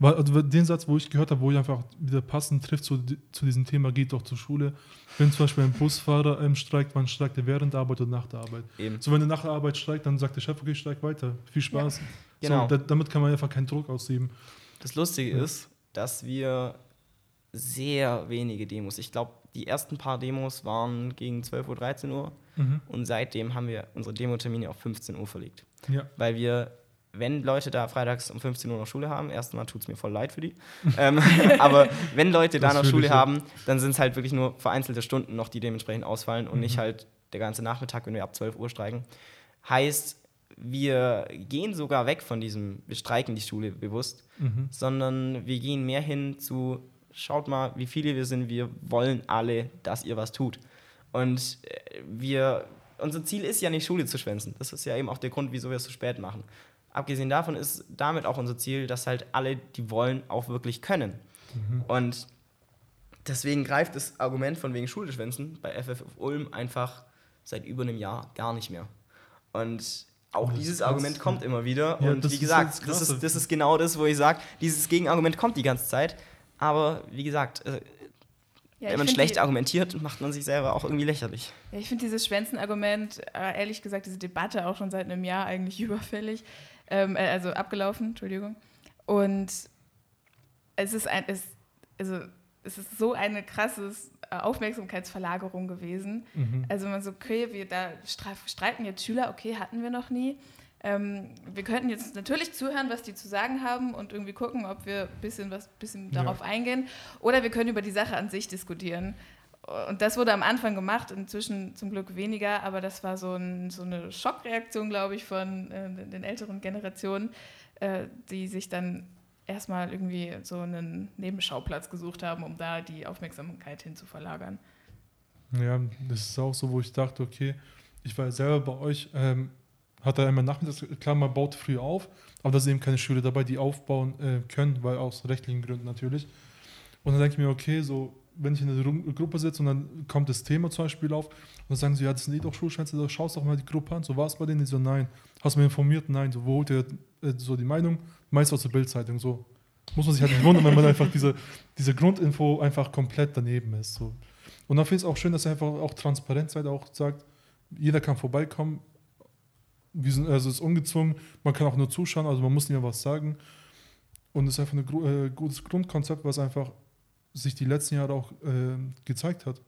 also den Satz, wo ich gehört habe, wo ich einfach wieder passend trifft zu, zu diesem Thema, geht doch zur Schule. Wenn zum Beispiel ein Busfahrer ähm, streikt, wann streikt er während der Arbeit oder nach der Arbeit? Eben. So, wenn er nach der Arbeit streikt, dann sagt der Chef, okay, streik weiter. Viel Spaß. Ja. Genau. So, da, damit kann man einfach keinen Druck ausüben. Das Lustige ja. ist, dass wir sehr wenige Demos, ich glaube, die ersten paar Demos waren gegen 12 Uhr, 13 Uhr mhm. und seitdem haben wir unsere Demotermine auf 15 Uhr verlegt. Ja. Weil wir wenn Leute da freitags um 15 Uhr noch Schule haben, erstmal tut es mir voll leid für die. ähm, aber wenn Leute da noch Schule haben, dann sind es halt wirklich nur vereinzelte Stunden noch, die dementsprechend ausfallen und mhm. nicht halt der ganze Nachmittag, wenn wir ab 12 Uhr streiken. Heißt, wir gehen sogar weg von diesem, wir streiken die Schule bewusst, mhm. sondern wir gehen mehr hin zu, schaut mal, wie viele wir sind, wir wollen alle, dass ihr was tut. Und äh, wir, unser Ziel ist ja nicht Schule zu schwänzen. Das ist ja eben auch der Grund, wieso wir es so spät machen. Abgesehen davon ist damit auch unser Ziel, dass halt alle, die wollen, auch wirklich können. Mhm. Und deswegen greift das Argument von wegen Schulschwänzen bei FF Ulm einfach seit über einem Jahr gar nicht mehr. Und auch oh, dieses Argument kommt immer wieder. Ja, und wie gesagt, das ist, das ist genau das, wo ich sage, dieses Gegenargument kommt die ganze Zeit. Aber wie gesagt, äh, ja, wenn man schlecht die, argumentiert, macht man sich selber auch irgendwie lächerlich. Ja, ich finde dieses Schwänzen-Argument, äh, ehrlich gesagt, diese Debatte auch schon seit einem Jahr eigentlich überfällig ähm, äh, also abgelaufen, Entschuldigung. Und es ist ein, es, also es ist so eine krasse äh, Aufmerksamkeitsverlagerung gewesen. Mhm. Also man so, okay, wir da streiten jetzt Schüler, okay, hatten wir noch nie. Ähm, wir könnten jetzt natürlich zuhören, was die zu sagen haben und irgendwie gucken, ob wir ein bisschen, was, bisschen ja. darauf eingehen. Oder wir können über die Sache an sich diskutieren. Und das wurde am Anfang gemacht, inzwischen zum Glück weniger, aber das war so, ein, so eine Schockreaktion, glaube ich, von äh, den älteren Generationen, äh, die sich dann erstmal irgendwie so einen Nebenschauplatz gesucht haben, um da die Aufmerksamkeit hin zu verlagern. Ja, das ist auch so, wo ich dachte, okay, ich war selber bei euch, ähm, hat er einmal nachmittags, klar, man baut früh auf, aber da sind eben keine Schüler dabei, die aufbauen äh, können, weil aus rechtlichen Gründen natürlich. Und dann denke ich mir, okay, so wenn ich in einer Gruppe sitze und dann kommt das Thema zum Beispiel auf und dann sagen sie, ja, das sind eh doch Schulschwänze, da schaust doch mal die Gruppe an. So war es bei denen? Die so, nein. Hast du mich informiert? Nein. So, wo holt ihr äh, so die Meinung? Meist aus der Bildzeitung. So muss man sich halt nicht wundern, wenn man einfach diese, diese Grundinfo einfach komplett daneben ist. So. Und dann finde ich es auch schön, dass er einfach auch transparent seid, auch sagt, jeder kann vorbeikommen. Sind, also es ist ungezwungen, man kann auch nur zuschauen, also man muss nicht mehr was sagen. Und es ist einfach ein äh, gutes Grundkonzept, was einfach sich die letzten Jahre auch äh, gezeigt hat.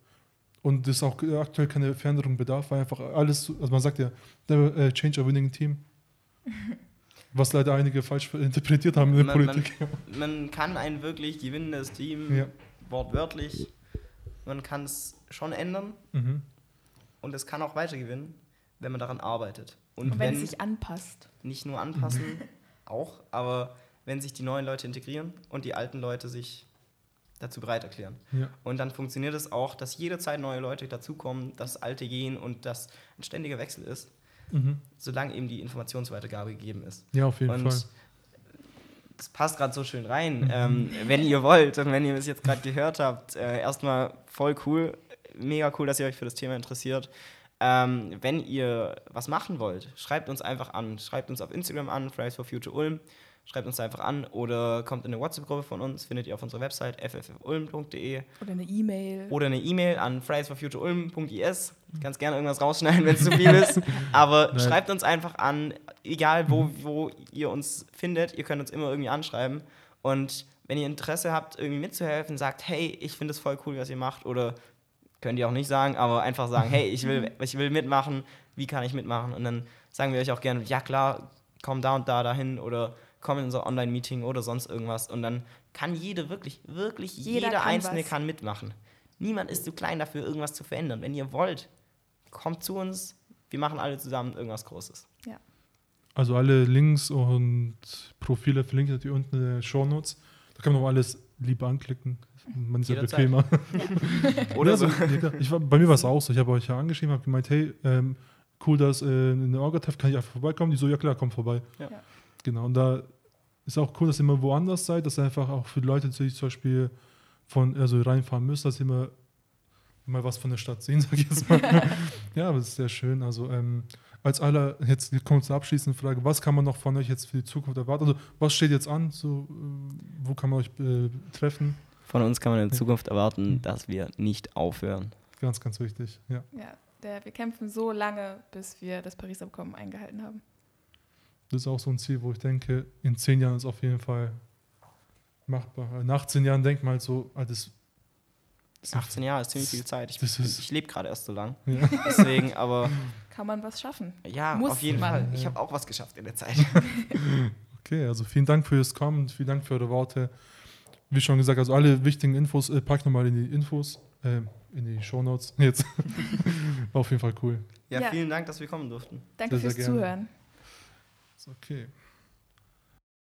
Und es auch aktuell keine Veränderung bedarf, weil einfach alles, also man sagt ja, never uh, change a winning team. Was leider einige falsch interpretiert haben in der man, Politik. Man, man, kann ein wirklich gewinnendes Team, ja. wortwörtlich, man kann es schon ändern mhm. und es kann auch weiter gewinnen, wenn man daran arbeitet. Und, und wenn, wenn, es sich anpasst. Nicht nur anpassen, auch, aber wenn sich die neuen Leute integrieren und die alten Leute sich dazu bereit erklären. Ja. Und dann funktioniert es auch, dass jederzeit neue Leute dazukommen, dass alte gehen und dass ein ständiger Wechsel ist, Mhm. solange eben die Informationsweitergabe gegeben ist. Ja, auf jeden und Fall. das passt gerade so schön rein. Mhm. Ähm, wenn ihr wollt und wenn ihr es jetzt gerade gehört habt, äh, erstmal voll cool, mega cool, dass ihr euch für das Thema interessiert. Ähm, wenn ihr was machen wollt, schreibt uns einfach an. Schreibt uns auf Instagram an, Fridays for Future Ulm. Schreibt uns da einfach an oder kommt in eine WhatsApp-Gruppe von uns, findet ihr auf unserer Website ffulm.de Oder eine E-Mail. oder eine E-Mail an fridaysforfutureulm.is. Ganz gerne irgendwas rausschneiden, wenn es zu viel ist. Aber Nein. schreibt uns einfach an, egal wo, wo ihr uns findet. Ihr könnt uns immer irgendwie anschreiben. Und wenn ihr Interesse habt, irgendwie mitzuhelfen, sagt, hey, ich finde es voll cool, was ihr macht. Oder könnt ihr auch nicht sagen, aber einfach sagen, hey, ich will, ich will mitmachen. Wie kann ich mitmachen? Und dann sagen wir euch auch gerne, ja klar, komm da und da dahin oder komm in unser Online-Meeting oder sonst irgendwas. Und dann kann jede, wirklich, wirklich Jeder jeder, kann Einzelne was. kann mitmachen. Niemand ist zu klein dafür, irgendwas zu verändern. Wenn ihr wollt, kommt zu uns. Wir machen alle zusammen irgendwas Großes. Also alle Links und Profile verlinkt ihr unten in den Shownotes. Da kann man auch alles lieber anklicken. Man ist ja bequemer. Oder Ja, so. ja, ich war, bei mir war es auch so. Ich habe euch ja angeschrieben, habe gemeint, hey, ähm, cool, dass äh, in der Orga-Treff kann ich einfach vorbeikommen. Die so, ja klar, komm vorbei. Ja. Genau. Und da ist auch cool, dass ihr immer woanders seid, dass ihr einfach auch für die Leute, die zum Beispiel von also reinfahren müssen, dass ihr immer mal was von der Stadt sehen, sag ich jetzt mal. ja, aber das ist sehr schön. Also ähm, als aller, jetzt kommt zur abschließenden Frage, was kann man noch von euch jetzt für die Zukunft erwarten? Also was steht jetzt an? So, äh, wo kann man euch äh, treffen? Von uns kann man in Zukunft Mhm. erwarten, dass wir nicht aufhören. Ganz, ganz wichtig. Ja. Ja, der, wir kämpfen so lange, bis wir das Paris Abkommen eingehalten haben. Das ist auch so ein Ziel, wo ich denke, in zehn Jahren ist auf jeden Fall machbar. Nach zehn Jahren denkt man halt so, ah, das, das 18 Jahre ist ziemlich viel Zeit. Ich, ich lebe gerade erst so lang. Ja. Deswegen, aber Kann man was schaffen? ja, Muss auf jeden man. Fall. Ich habe auch was geschafft in der Zeit. Okay, also vielen Dank fürs Kommen vielen Dank für eure Worte. Wie schon gesagt, also alle wichtigen Infos äh, pack nochmal in die Infos, äh, in die Shownotes. Jetzt. War auf jeden Fall cool. Ja, Ja. vielen Dank, dass wir kommen durften. Danke Sehr, fürs sehr. Zuhören. Ist okay.